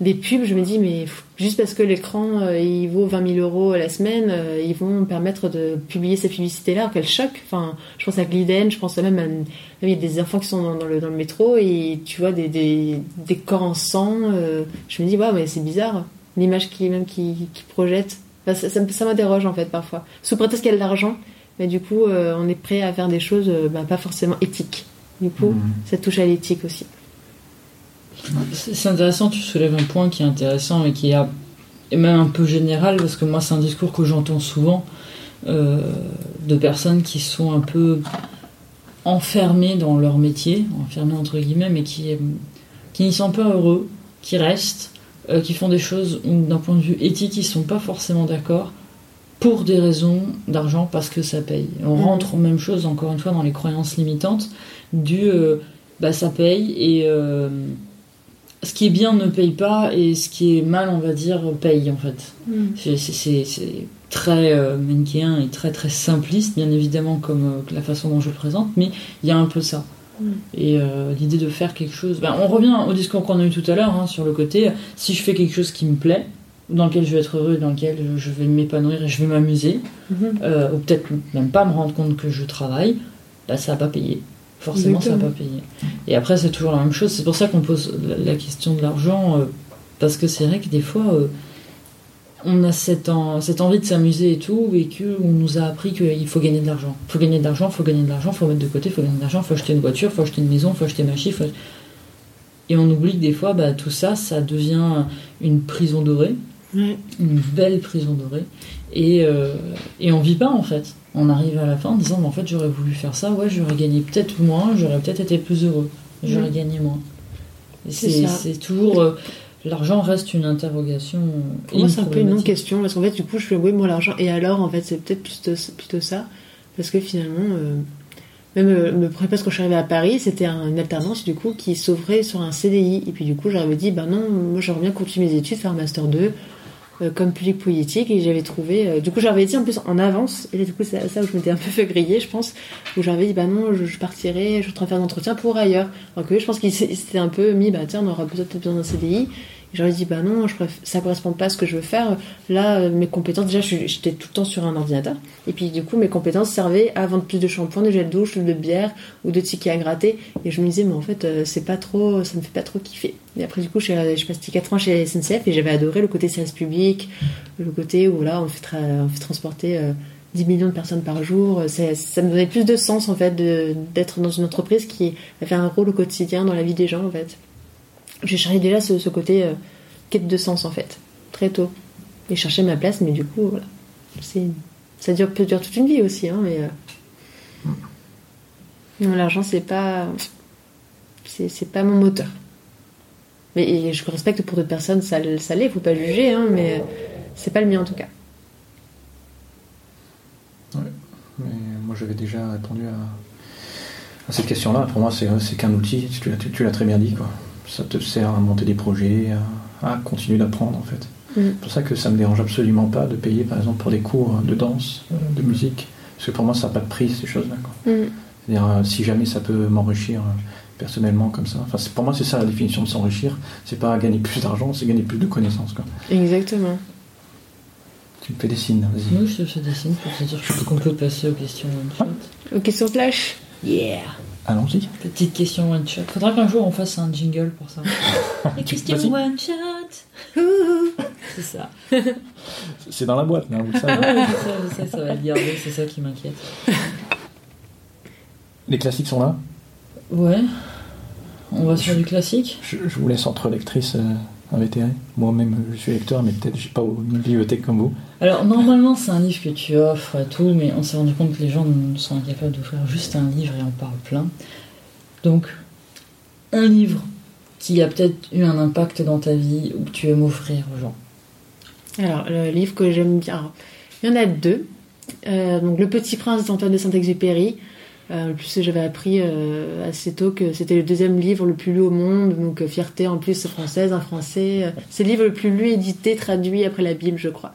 des pubs, je me dis, mais juste parce que l'écran euh, il vaut 20 000 euros la semaine, euh, ils vont permettre de publier ces publicités-là, qu'elles choquent. Enfin, je pense à Gliden, je pense même à. Il y a des enfants qui sont dans, le, dans le métro et tu vois des, des, des corps en sang. Euh, je me dis, ouais, mais c'est bizarre. L'image qui, même qui, qui projette. ça, ça, m'interroge en fait parfois. Sous prétexte qu'il y a de l'argent, mais du coup, on est prêt à faire des choses bah, pas forcément éthiques. Du coup, mmh. ça touche à l'éthique aussi. C'est intéressant, tu soulèves un point qui est intéressant et qui est même un peu général, parce que moi c'est un discours que j'entends souvent euh, de personnes qui sont un peu enfermées dans leur métier, enfermées entre guillemets, mais qui, qui n'y sont pas heureux, qui restent, euh, qui font des choses où d'un point de vue éthique ils sont pas forcément d'accord pour des raisons d'argent parce que ça paye. On mmh. rentre aux même chose encore une fois dans les croyances limitantes du euh, bah ça paye et ce qui est bien ne paye pas et ce qui est mal, on va dire, paye en fait. Mm. C'est très euh, manichéen et très très simpliste, bien évidemment, comme euh, la façon dont je le présente, mais il y a un peu ça. Mm. Et euh, l'idée de faire quelque chose. Ben, on revient au discours qu'on a eu tout à l'heure hein, sur le côté si je fais quelque chose qui me plaît, dans lequel je vais être heureux, dans lequel je vais m'épanouir et je vais m'amuser, mm-hmm. ou peut-être même pas me rendre compte que je travaille, ben, ça va pas payer forcément ça va pas payer. Et après, c'est toujours la même chose. C'est pour ça qu'on pose la question de l'argent, euh, parce que c'est vrai que des fois, euh, on a cette, cette envie de s'amuser et tout, et qu'on nous a appris qu'il faut gagner de l'argent. Il faut gagner de l'argent, il faut gagner de l'argent, il faut mettre de côté, il faut gagner de l'argent, il faut acheter une voiture, il faut acheter une maison, il faut acheter ma chiffre. Et on oublie que des fois, bah, tout ça, ça devient une prison dorée, une belle prison dorée, et, euh, et on vit pas en fait. On arrive à la fin en disant mais en fait j'aurais voulu faire ça, ouais j'aurais gagné peut-être moins, j'aurais peut-être été plus heureux, j'aurais gagné moins. C'est toujours euh, l'argent reste une interrogation. Pour moi c'est un peu une non-question parce qu'en fait du coup je fais oui moi l'argent. Et alors en fait c'est peut-être plutôt, ça. Parce que finalement euh, même euh, le premier poste quand je suis arrivée à Paris c'était une alternance du coup qui s'ouvrait sur un CDI et puis du coup j'avais dit bah non moi j'aimerais bien continuer mes études faire un master 2 euh, comme public politique et j'avais trouvé euh, du coup j'avais dit en plus en avance et du coup c'est ça où je m'étais un peu fait griller je pense où j'avais dit bah non je, partirai je suis en train de faire d'entretien pour ailleurs. Alors que je pense qu'il s'était un peu mis bah tiens on aura peut-être besoin d'un CDI Et j'aurais dit, bah non, je préf... ça correspond pas à ce que je veux faire. Là, euh, mes compétences, déjà, je- j'étais tout le temps sur un ordinateur. Et puis, du coup, mes compétences servaient à vendre plus de shampoing, de gel douche, de bière ou de tickets à gratter. Et je me disais, mais en fait, euh, c'est pas trop, ça me fait pas trop kiffer. Et après, du coup, je suis je passée 4 ans chez SNCF et j'avais adoré le côté service public, le côté où là, on fait, transporter euh, 10 millions de personnes par jour. Ça me donnait plus de sens, en fait, d'être dans une entreprise qui avait un rôle au quotidien dans la vie des gens, en fait. J'ai cherché déjà ce, ce côté euh, quête de sens, en fait, très tôt. Et chercher ma place, mais du coup, voilà. C'est- Ça dure, peut durer toute une vie aussi, hein, mais. euh, non, L'argent, c'est pas. C'est c'est pas mon moteur. Mais et je respecte pour d'autres personnes, ça, ça l'est, faut pas juger, hein, mais c'est pas le mien en tout cas. Mais moi, j'avais déjà répondu à, à cette question-là. Pour moi, c'est c'est qu'un outil, tu l'as tu- tu l'as très bien dit. Quoi. Ça te sert à monter des projets, à, à continuer d'apprendre, en fait. Mm. C'est pour ça que ça me dérange absolument pas de payer, par exemple, pour des cours de danse, euh, de musique. Parce que pour moi, ça n'a pas de prix, ces choses-là. quoi. Mm. C'est-à-dire, euh, si jamais ça peut m'enrichir euh, personnellement comme ça. Enfin, c'est- pour moi, c'est ça la définition de s'enrichir. C'est pas gagner plus d'argent, c'est gagner plus de connaissances. Quoi. Exactement. Tu me fais des signes, vas-y. Moi, je te fais des signes pour te dire que qu'on peut passer aux questions one shot. Ok, question flash Yeah Allons-y. Petite question one shot. Faudra qu'un jour on fasse un jingle pour ça. Les questions Vas-y. one shot. C'est ça. C'est dans la boîte, là, vous le savez. Ouais, je sais, je sais, ça va être gardé, c'est ça qui m'inquiète. Les classiques sont là? Ouais. On va sur du classique? Je, je vous laisse entre lectrices euh, Moi-même, je suis lecteur, mais peut-être j'ai pas une bibliothèque comme vous. Alors, normalement, c'est un livre que tu offres et tout, mais on s'est rendu compte que les gens sont incapables d'offrir juste un livre et on parle plein. Donc, un livre qui a peut-être eu un impact dans ta vie ou que tu aimes offrir aux gens. Alors, le livre que j'aime bien, alors, il y en a deux. Euh, donc, Le Petit Prince d'Antoine de Saint-Exupéry. Euh, en plus, j'avais appris euh, assez tôt que c'était le deuxième livre le plus lu au monde, donc euh, fierté en plus française, un français. Euh, C'est le livre le plus lu, édité, traduit après la Bible, je crois.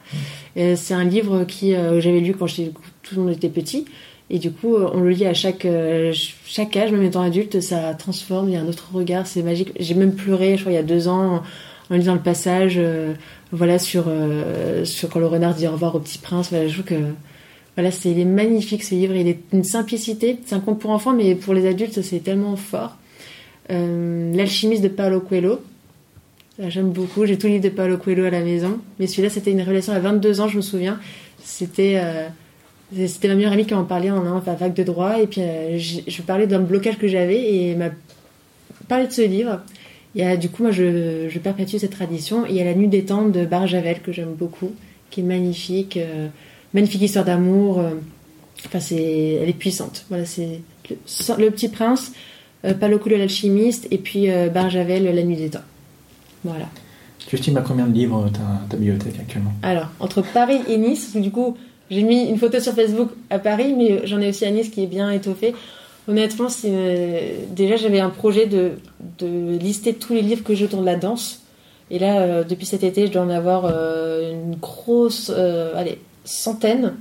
C'est un livre qui euh, j'avais lu quand tout le monde était petit. Et du coup, euh, on le lit à chaque, euh, chaque âge, même étant adulte, ça transforme, il y a un autre regard, c'est magique. J'ai même pleuré, je crois, il y a deux ans, en lisant le passage, euh, voilà, sur, euh, sur quand le renard dit au revoir au petit prince. Voilà, je trouve que, voilà, c'est, il est magnifique ce livre, il est une simplicité, c'est un conte pour enfants, mais pour les adultes, c'est tellement fort. Euh, L'alchimiste de Paolo Coelho. Ça, J'aime beaucoup, j'ai tout le livre de Paolo Coelho à la maison, mais celui-là, c'était une révélation à 22 ans, je me souviens. C'était, euh, c'était ma meilleure amie qui en parlait en un fac de droit, et puis euh, j'ai- je parlais d'un blocage que j'avais, et m'a parlé de ce livre. Il y du coup, moi, je, je perpétue cette tradition. Et il y a La Nuit des Temps de Barjavel, que j'aime beaucoup, qui est magnifique. Magnifique histoire d'amour. euh, enfin, c'est, elle est puissante. Voilà, c'est le, le Petit Prince, euh, Coelho l'alchimiste, et puis euh, Barjavel, La Nuit des Temps. Voilà. Tu estimes à combien de livres ta, ta bibliothèque actuellement? Alors, entre Paris et Nice, du coup, j'ai mis une photo sur Facebook à Paris, mais j'en ai aussi à Nice qui est bien étoffée. Honnêtement, c'est, euh, déjà, j'avais un projet de, de lister tous les livres que j'ai autour de la danse. Et là, depuis cet été, je dois en avoir une grosse, allez, centaine.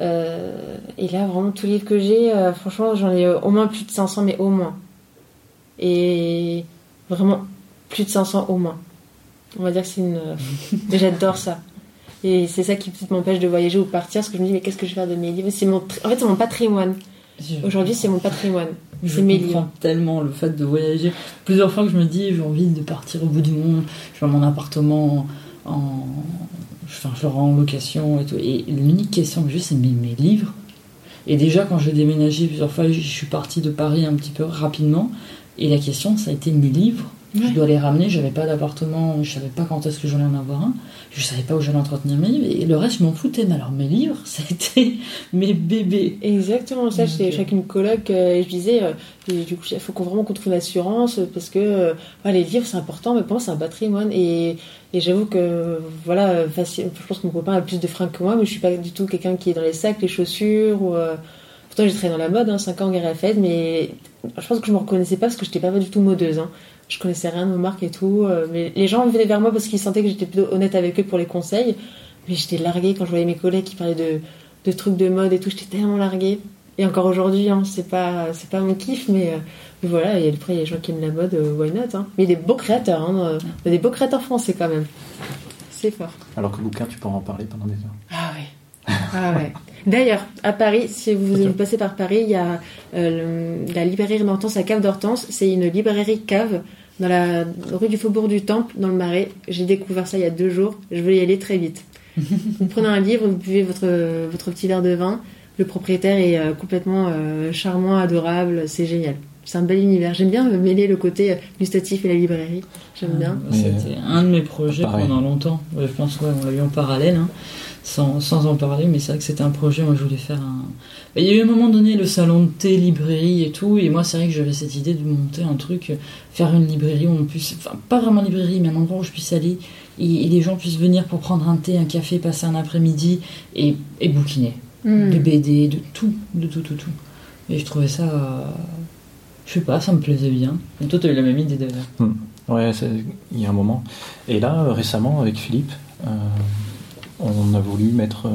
Euh, et là, vraiment, tous les livres que j'ai, euh, franchement, j'en ai euh, au moins plus de 500, mais au moins. Et vraiment, plus de 500 au moins. On va dire que c'est une... j'adore ça. Et c'est ça qui peut-être m'empêche de voyager ou partir, parce que je me dis, mais qu'est-ce que je vais faire de mes livres? C'est mon... En fait, c'est mon patrimoine. Aujourd'hui, c'est mon patrimoine. Je C'est mes comprends livres. tellement le fait de voyager. Plusieurs fois que je me dis, j'ai envie de partir au bout du monde, je mets mon appartement en. Enfin, je le rends en location et tout. Et l'unique question que j'ai, c'est mes, mes livres? Et déjà, quand j'ai déménagé plusieurs fois, je suis partie de Paris un petit peu rapidement. Et la question, ça a été mes livres? Je dois les ramener. J'avais pas d'appartement, je savais pas quand est-ce que j'allais en avoir un. Je savais pas où j'allais entretenir mes livres. Et le reste, je m'en foutais. Mais alors, mes livres, ça a été mes bébés. Exactement, ça, c'est chacune coloc. euh, et je disais, euh, et du coup, il faut qu'on vraiment qu'on trouve une assurance euh, parce que euh, ouais, les livres, c'est important, mais pour moi, c'est un patrimoine. Et, et j'avoue que, voilà, euh, facile, je pense que mon copain a plus de fringues que moi, mais je suis pas du tout quelqu'un qui est dans les sacs, les chaussures. Ou, euh, Pourtant, j'ai travaillé dans la mode, hein, 5 ans en guerre à fête, mais je pense que je me reconnaissais pas parce que j'étais pas du tout modeuse. Hein. Je connaissais rien aux marques et tout. euh, mais les gens venaient vers moi parce qu'ils sentaient que j'étais plutôt honnête avec eux pour les conseils. Mais j'étais larguée quand je voyais mes collègues qui parlaient de, de trucs de mode et tout. J'étais tellement larguée. Et encore aujourd'hui, hein, c'est pas, c'est pas mon kiff, mais, euh, mais voilà. Et après, il y a des gens qui aiment la mode, euh, why not hein. Mais il y a des beaux créateurs, hein, euh, il y a des beaux créateurs français quand même. C'est fort. Alors que bouquin, tu peux en parler pendant des heures. Ah ouais. Ah ouais. D'ailleurs, à Paris, si vous passez par Paris, il y a euh, le- la librairie d'Hortense, la cave d'Hortense. C'est une librairie cave dans la rue du Faubourg du Temple, dans le Marais. J'ai découvert ça il y a deux jours. Je veux y aller très vite. vous prenez un livre, vous buvez votre, votre petit verre de vin. Le propriétaire est euh, complètement euh, charmant, adorable. C'est génial. C'est un bel univers. J'aime bien mêler le côté gustatif et la librairie. J'aime bien. Euh, C'était un de mes projets Pareil. pendant longtemps. Ouais, je pense ouais, on l'a eu en parallèle, hein, sans, sans en parler, mais c'est vrai que c'était un projet. Moi, je voulais faire un. Il y a eu un moment donné le salon de thé, librairie et tout, et moi, c'est vrai que j'avais cette idée de monter un truc, faire une librairie où on puisse, enfin, pas vraiment librairie, mais un endroit où je puisse aller et, et les gens puissent venir pour prendre un thé, un café, passer un après-midi et, et bouquiner. Hmm. De BD, de tout, de tout, tout, tout. Et je trouvais ça. euh, Je sais pas, ça me plaisait bien. Et toi, t'as eu la même idée d'ailleurs? Ouais, c'est- il y a un moment. Et là, récemment, avec Philippe, euh, on a voulu mettre, euh,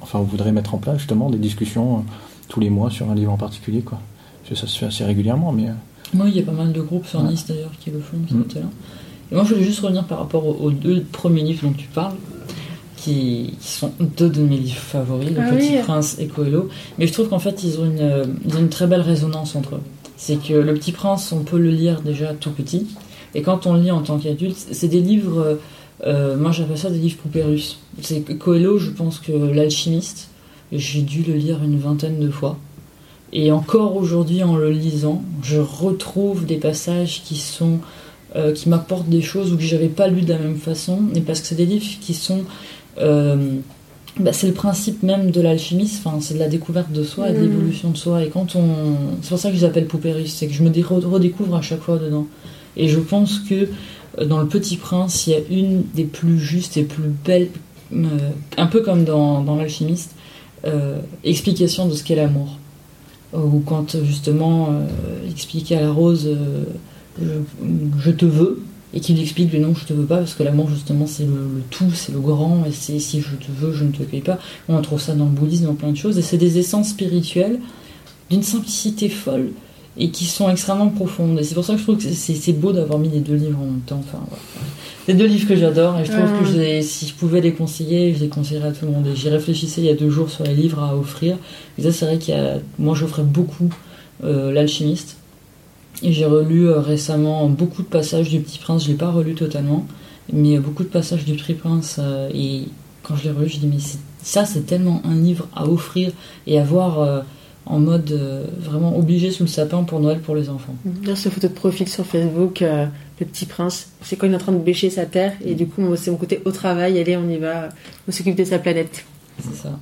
enfin, on voudrait mettre en place justement des discussions euh, tous les mois sur un livre en particulier, quoi. Parce que ça se fait assez régulièrement, mais euh, Moi, il y a pas mal de groupes sur Ouais. Nice d'ailleurs qui le font, qui Mm. là. Et moi, je voulais juste revenir par rapport aux, deux premiers livres dont tu parles, qui, qui sont deux de mes livres favoris, Le Ah Petit oui. Prince et Coelho. Mais je trouve qu'en fait, ils ont, une, ils ont une très belle résonance entre eux. C'est que Le Petit Prince, on peut le lire déjà tout petit. Et quand on le lit en tant qu'adulte, c'est des livres. Euh, moi, j'appelle ça des livres poupées russes. C'est Coelho, je pense que L'Alchimiste, j'ai dû le lire une vingtaine de fois. Et encore aujourd'hui, en le lisant, je retrouve des passages qui sont euh, qui m'apportent des choses ou que j'avais pas lu de la même façon. Et parce que c'est des livres qui sont euh, bah, c'est le principe même de l'alchimiste. Enfin, c'est de la découverte de soi et de Mhm. l'évolution de soi. Et quand on, c'est pour ça que je les appelle poupées russes, c'est que je me dé- redécouvre à chaque fois dedans. Et je pense que dans Le Petit Prince, il y a une des plus justes et plus belles, euh, un peu comme dans, L'Alchimiste, euh, explication de ce qu'est l'amour. Ou quand justement euh, il expliquait à la rose euh, je, te veux, et qu'il explique que non, je te veux pas, parce que l'amour justement c'est le, le tout, c'est le grand, et c'est si je te veux, je ne te cueille pas. On trouve ça dans le bouddhisme, dans plein de choses, et c'est des essences spirituelles d'une simplicité folle et qui sont extrêmement profondes. Et c'est pour ça que je trouve que c'est beau d'avoir mis les deux livres en même temps. Enfin. C'est deux livres que j'adore et je trouve que je les- si je pouvais les conseiller, je les conseillerais à tout le monde. Et j'y réfléchissais il y a deux jours sur les livres à offrir. Et ça, c'est vrai qu'il y a, moi, j'offrais beaucoup euh, L'Alchimiste. Et j'ai relu euh, récemment beaucoup de passages du Petit Prince. Je l'ai pas relu totalement, mais beaucoup de passages du Petit Prince. euh, et quand je l'ai relu, je dis mais ça, c'est tellement un livre à offrir et à voir en mode euh, vraiment obligé sous le sapin pour Noël pour les enfants. Dans cette photo de profil sur Facebook, euh, le petit prince, c'est quand il est en train de bêcher sa terre, et du coup, c'est mon côté au travail, allez, on y va, on s'occupe de sa planète. C'est ça.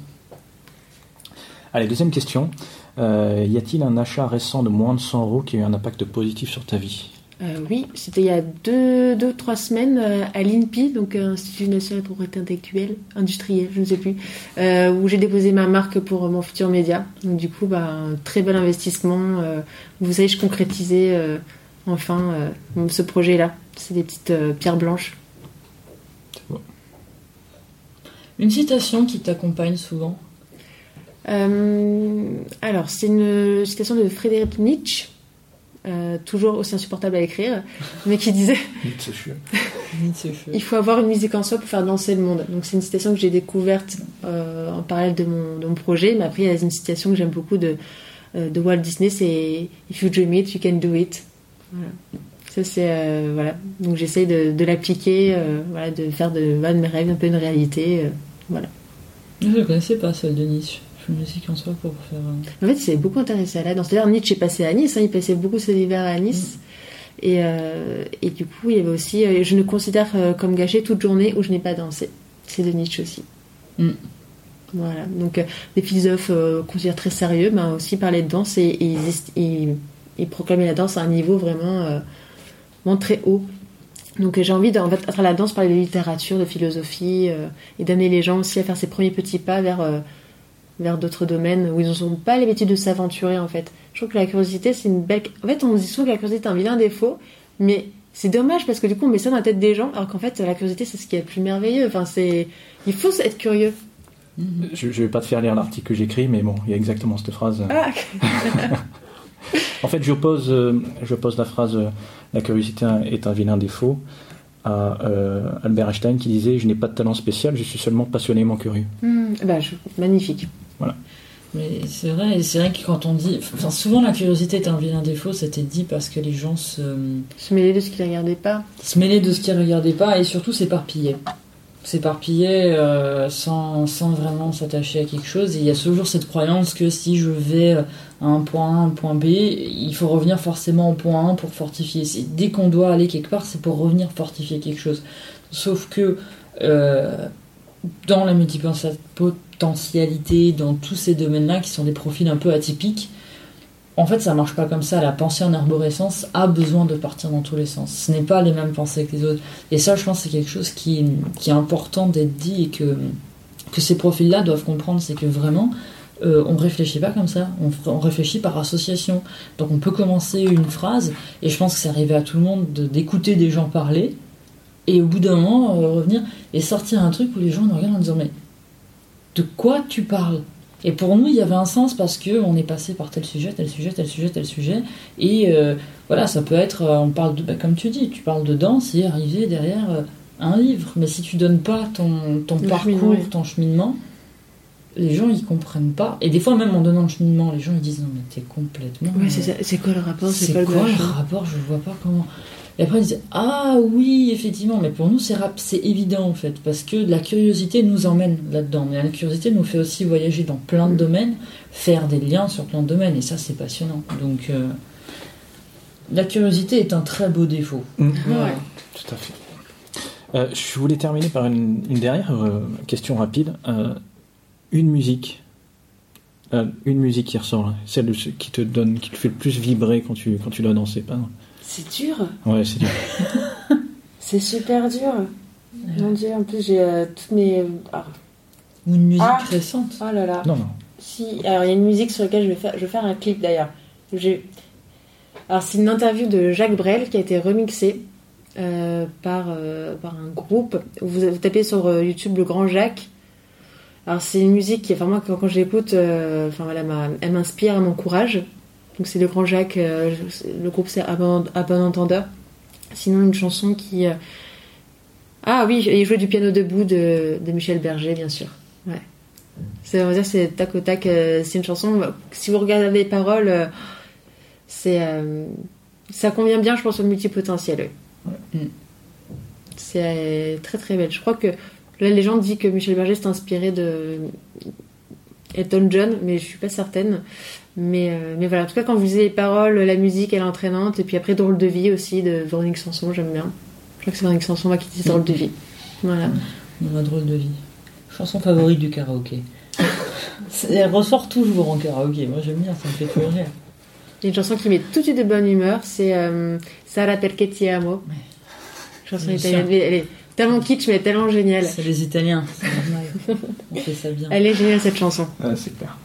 Allez, deuxième question. Euh, y a-t-il un achat récent de moins de 100 euros qui a eu un impact positif sur ta vie? Euh, oui, c'était il y a deux, deux trois semaines euh, à l'INPI, donc euh, Institut national de propriété intellectuelle, industrielle, je ne sais plus, euh, où j'ai déposé ma marque pour mon futur média. Donc du coup, bah, un très bel investissement. euh, vous savez, je concrétisais euh, enfin euh, ce projet-là. C'est des petites euh, pierres blanches. Une citation qui t'accompagne souvent? Euh, alors, c'est une citation de Frédéric Nietzsche, euh, toujours aussi insupportable à écrire, mais qui disait Il faut avoir une musique en soi pour faire danser le monde. Donc, c'est une citation que j'ai découverte euh, en parallèle de mon, de mon projet, mais après, il y a une citation que j'aime beaucoup de, euh, de Walt Disney c'est If you dream it, you can do it. Voilà. Ça, c'est. euh, voilà. Donc, j'essaye de, de l'appliquer, euh, voilà, de faire de, de mes rêves un peu une réalité. euh, voilà. Je ne connaissais pas celle de Nietzsche. Musique en soi pour faire. euh, En fait, il s'est beaucoup intéressé à la danse. D'ailleurs, Nietzsche est passé à Nice, hein, il passait beaucoup ses hivers à Nice. Et, euh, et du coup, il y avait aussi euh, Je ne considère comme gâché toute journée où je n'ai pas dansé. C'est de Nietzsche aussi. Mm. Voilà. Donc, des philosophes euh, qu'on considère très sérieux, ben, aussi parlaient de danse et, et proclamaient la danse à un niveau vraiment, vraiment très haut. Donc, j'ai envie, de, en fait, à travers la danse, parler de littérature, de philosophie euh, et d'amener les gens aussi à faire ces premiers petits pas vers. euh, vers d'autres domaines où ils n'ont pas l'habitude de s'aventurer en fait. Je trouve que la curiosité c'est une belle. En fait, on dit souvent que la curiosité est un vilain défaut, mais c'est dommage parce que du coup on met ça dans la tête des gens alors qu'en fait la curiosité c'est ce qui est le plus merveilleux. Enfin, c'est. Il faut être curieux. Je, je vais pas te faire lire l'article que j'écris, mais bon, il y a exactement cette phrase. Ah, En fait, j'oppose, euh, j'oppose la phrase euh, La curiosité est un vilain défaut à euh, Albert Einstein qui disait Je n'ai pas de talent spécial, je suis seulement passionnément curieux. Hmm, bah, je- magnifique. Mais c'est vrai, et c'est vrai que quand on dit. Enfin, souvent la curiosité est un vilain défaut, c'était dit parce que les gens se, Se mêler de ce qu'ils regardaient pas. se mêlaient de ce qu'ils regardaient pas et surtout s'éparpillaient. S'éparpillaient euh, sans, sans vraiment s'attacher à quelque chose. Et il y a toujours cette croyance que si je vais à un point A, un point B, il faut revenir forcément au point 1 pour fortifier. C'est- Dès qu'on doit aller quelque part, c'est pour revenir fortifier quelque chose. Sauf que euh, dans la multipotentialité, dans tous ces domaines-là qui sont des profils un peu atypiques, en fait, ça marche pas comme ça. La pensée en arborescence a besoin de partir dans tous les sens. Ce n'est pas les mêmes pensées que les autres. Et ça, je pense, c'est quelque chose qui, est important d'être dit et que, ces profils-là doivent comprendre. C'est que vraiment, euh, on réfléchit pas comme ça. On, réfléchit par association. Donc, on peut commencer une phrase, et je pense que c'est arrivé à tout le monde de- d'écouter des gens parler, et au bout d'un moment, euh, revenir et sortir un truc où les gens nous regardent en disant Mais de quoi tu parles? Et pour nous, il y avait un sens parce que on est passé par tel sujet, tel sujet, tel sujet, tel sujet. Et euh, voilà, ça peut être, euh, on parle de, bah, comme tu dis, tu parles de danse et arriver derrière euh, un livre. Mais si tu donnes pas ton, ton Le parcours, cheminement, oui. ton cheminement, les gens ils comprennent pas. Et des fois, même en donnant le cheminement, les gens ils disent non mais t'es complètement. Ouais, c'est quoi le rapport? C'est quoi le rapport? Je vois pas comment. Et après, ils disent Ah oui, effectivement, mais pour nous, c'est rap- c'est évident en fait, parce que la curiosité nous emmène là-dedans. Mais la curiosité nous fait aussi voyager dans plein de domaines, faire des liens sur plein de domaines, et ça, c'est passionnant. Donc, euh, la curiosité est un très beau défaut. Mm. Voilà. Ouais. Tout à fait. Euh, je voulais terminer par une, une dernière euh, question rapide. Euh, une musique. Euh, une musique qui ressort, celle de ce- qui te donne, qui te fait le plus vibrer quand tu, quand tu dois danser. Pas, non C'est dur, Ouais, c'est dur. c'est super dur. Mon dieu, en plus j'ai euh, toutes mes. ah, Ou une musique Ah. récente. Oh là là. Non, non. Si, alors il y a une musique sur laquelle je vais faire, je vais faire un clip d'ailleurs. J'ai- Alors, c'est une interview de Jacques Brel qui a été remixée euh, par, euh, par un groupe. Vous, vous tapez sur euh, YouTube Le Grand Jacques. Alors, c'est une musique qui, enfin, moi, quand, quand je l'écoute, euh, enfin, voilà, elle m'inspire, elle m'encourage. Donc, c'est Le Grand Jacques. euh, le groupe, c'est À bon, à bon entendeur. Sinon, une chanson qui. euh, Ah oui, et jouer du piano debout de, de Michel Berger, bien sûr. Ouais. C'est, on va dire, c'est tac au tac. euh, c'est une chanson. Si vous regardez les paroles. euh, c'est euh, ça convient bien je pense au multipotentiel oui. Mm. c'est euh, très très belle je crois que la légende dit que Michel Berger s'est inspiré de Elton John mais je suis pas certaine mais, euh, mais voilà en tout cas quand vous lisez les paroles la musique elle est entraînante et puis après Drôle de vie aussi de Véronique Sanson j'aime bien je crois que c'est Véronique Sanson qui dit Drôle de vie voilà Dans ma drôle de vie. Chanson favorite du karaoké. Elle ressort toujours en karaoké. Moi, j'aime bien, ça me fait toujours rire. il y a une chanson qui met tout de suite de bonne humeur c'est euh, Sara perché ti amo Ouais. chanson italienne elle est tellement kitsch mais elle est tellement géniale C'est les Italiens, c'est normal. On fait ça bien. elle est géniale cette chanson Ouais, c'est clair.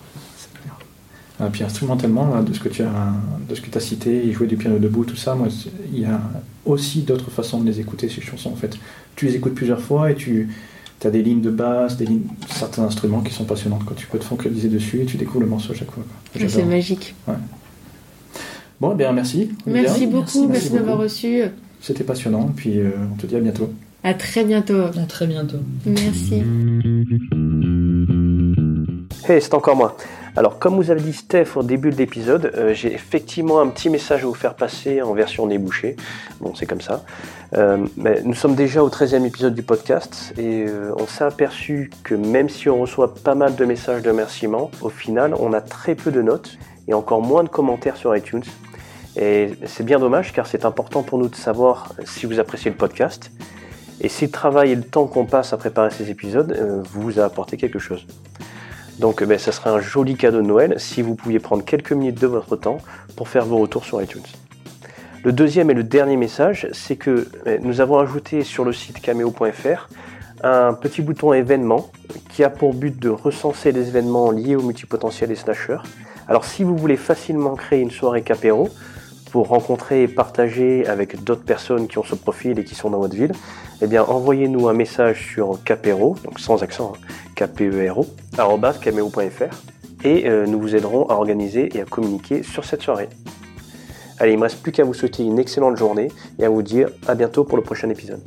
Clair. Ah, puis instrumentalement, là, de ce que tu as, de ce que as cité, et jouer du piano debout, tout ça, moi, il y a aussi d'autres façons de les écouter, ces chansons, en fait. Tu les écoutes plusieurs fois et tu as des lignes de basse, des lignes, certains instruments qui sont passionnants, quand tu peux te focaliser dessus et tu découvres le morceau à chaque fois. quoi. J'adore. c'est magique Bon, eh bien, merci. Merci beaucoup, Merci d'avoir reçu. C'était passionnant, et puis euh, on te dit à bientôt. À très bientôt. À très bientôt. Merci. Hey, c'est encore moi. Alors, comme vous avez dit Steph au début de l'épisode, euh, j'ai effectivement un petit message à vous faire passer en version débouchée. Bon, c'est comme ça. Euh, mais nous sommes déjà au 13e épisode du podcast et euh, on s'est aperçu que même si on reçoit pas mal de messages de remerciements, au final, on a très peu de notes et encore moins de commentaires sur iTunes. Et c'est bien dommage car c'est important pour nous de savoir si vous appréciez le podcast et si le travail et le temps qu'on passe à préparer ces épisodes vous a apporté quelque chose. Donc ben, ça serait un joli cadeau de Noël si vous pouviez prendre quelques minutes de votre temps pour faire vos retours sur iTunes. Le deuxième et le dernier message, c'est que ben, nous avons ajouté sur le site cameo.fr un petit bouton événements qui a pour but de recenser les événements liés au multipotentiel et slasher. Alors si vous voulez facilement créer une soirée capéro, pour rencontrer et partager avec d'autres personnes qui ont ce profil et qui sont dans votre ville, eh bien envoyez-nous un message sur capero, donc sans accent, hein, kpero, et euh, nous vous aiderons à organiser et à communiquer sur cette soirée. Allez, il ne me reste plus qu'à vous souhaiter une excellente journée et à vous dire à bientôt pour le prochain épisode.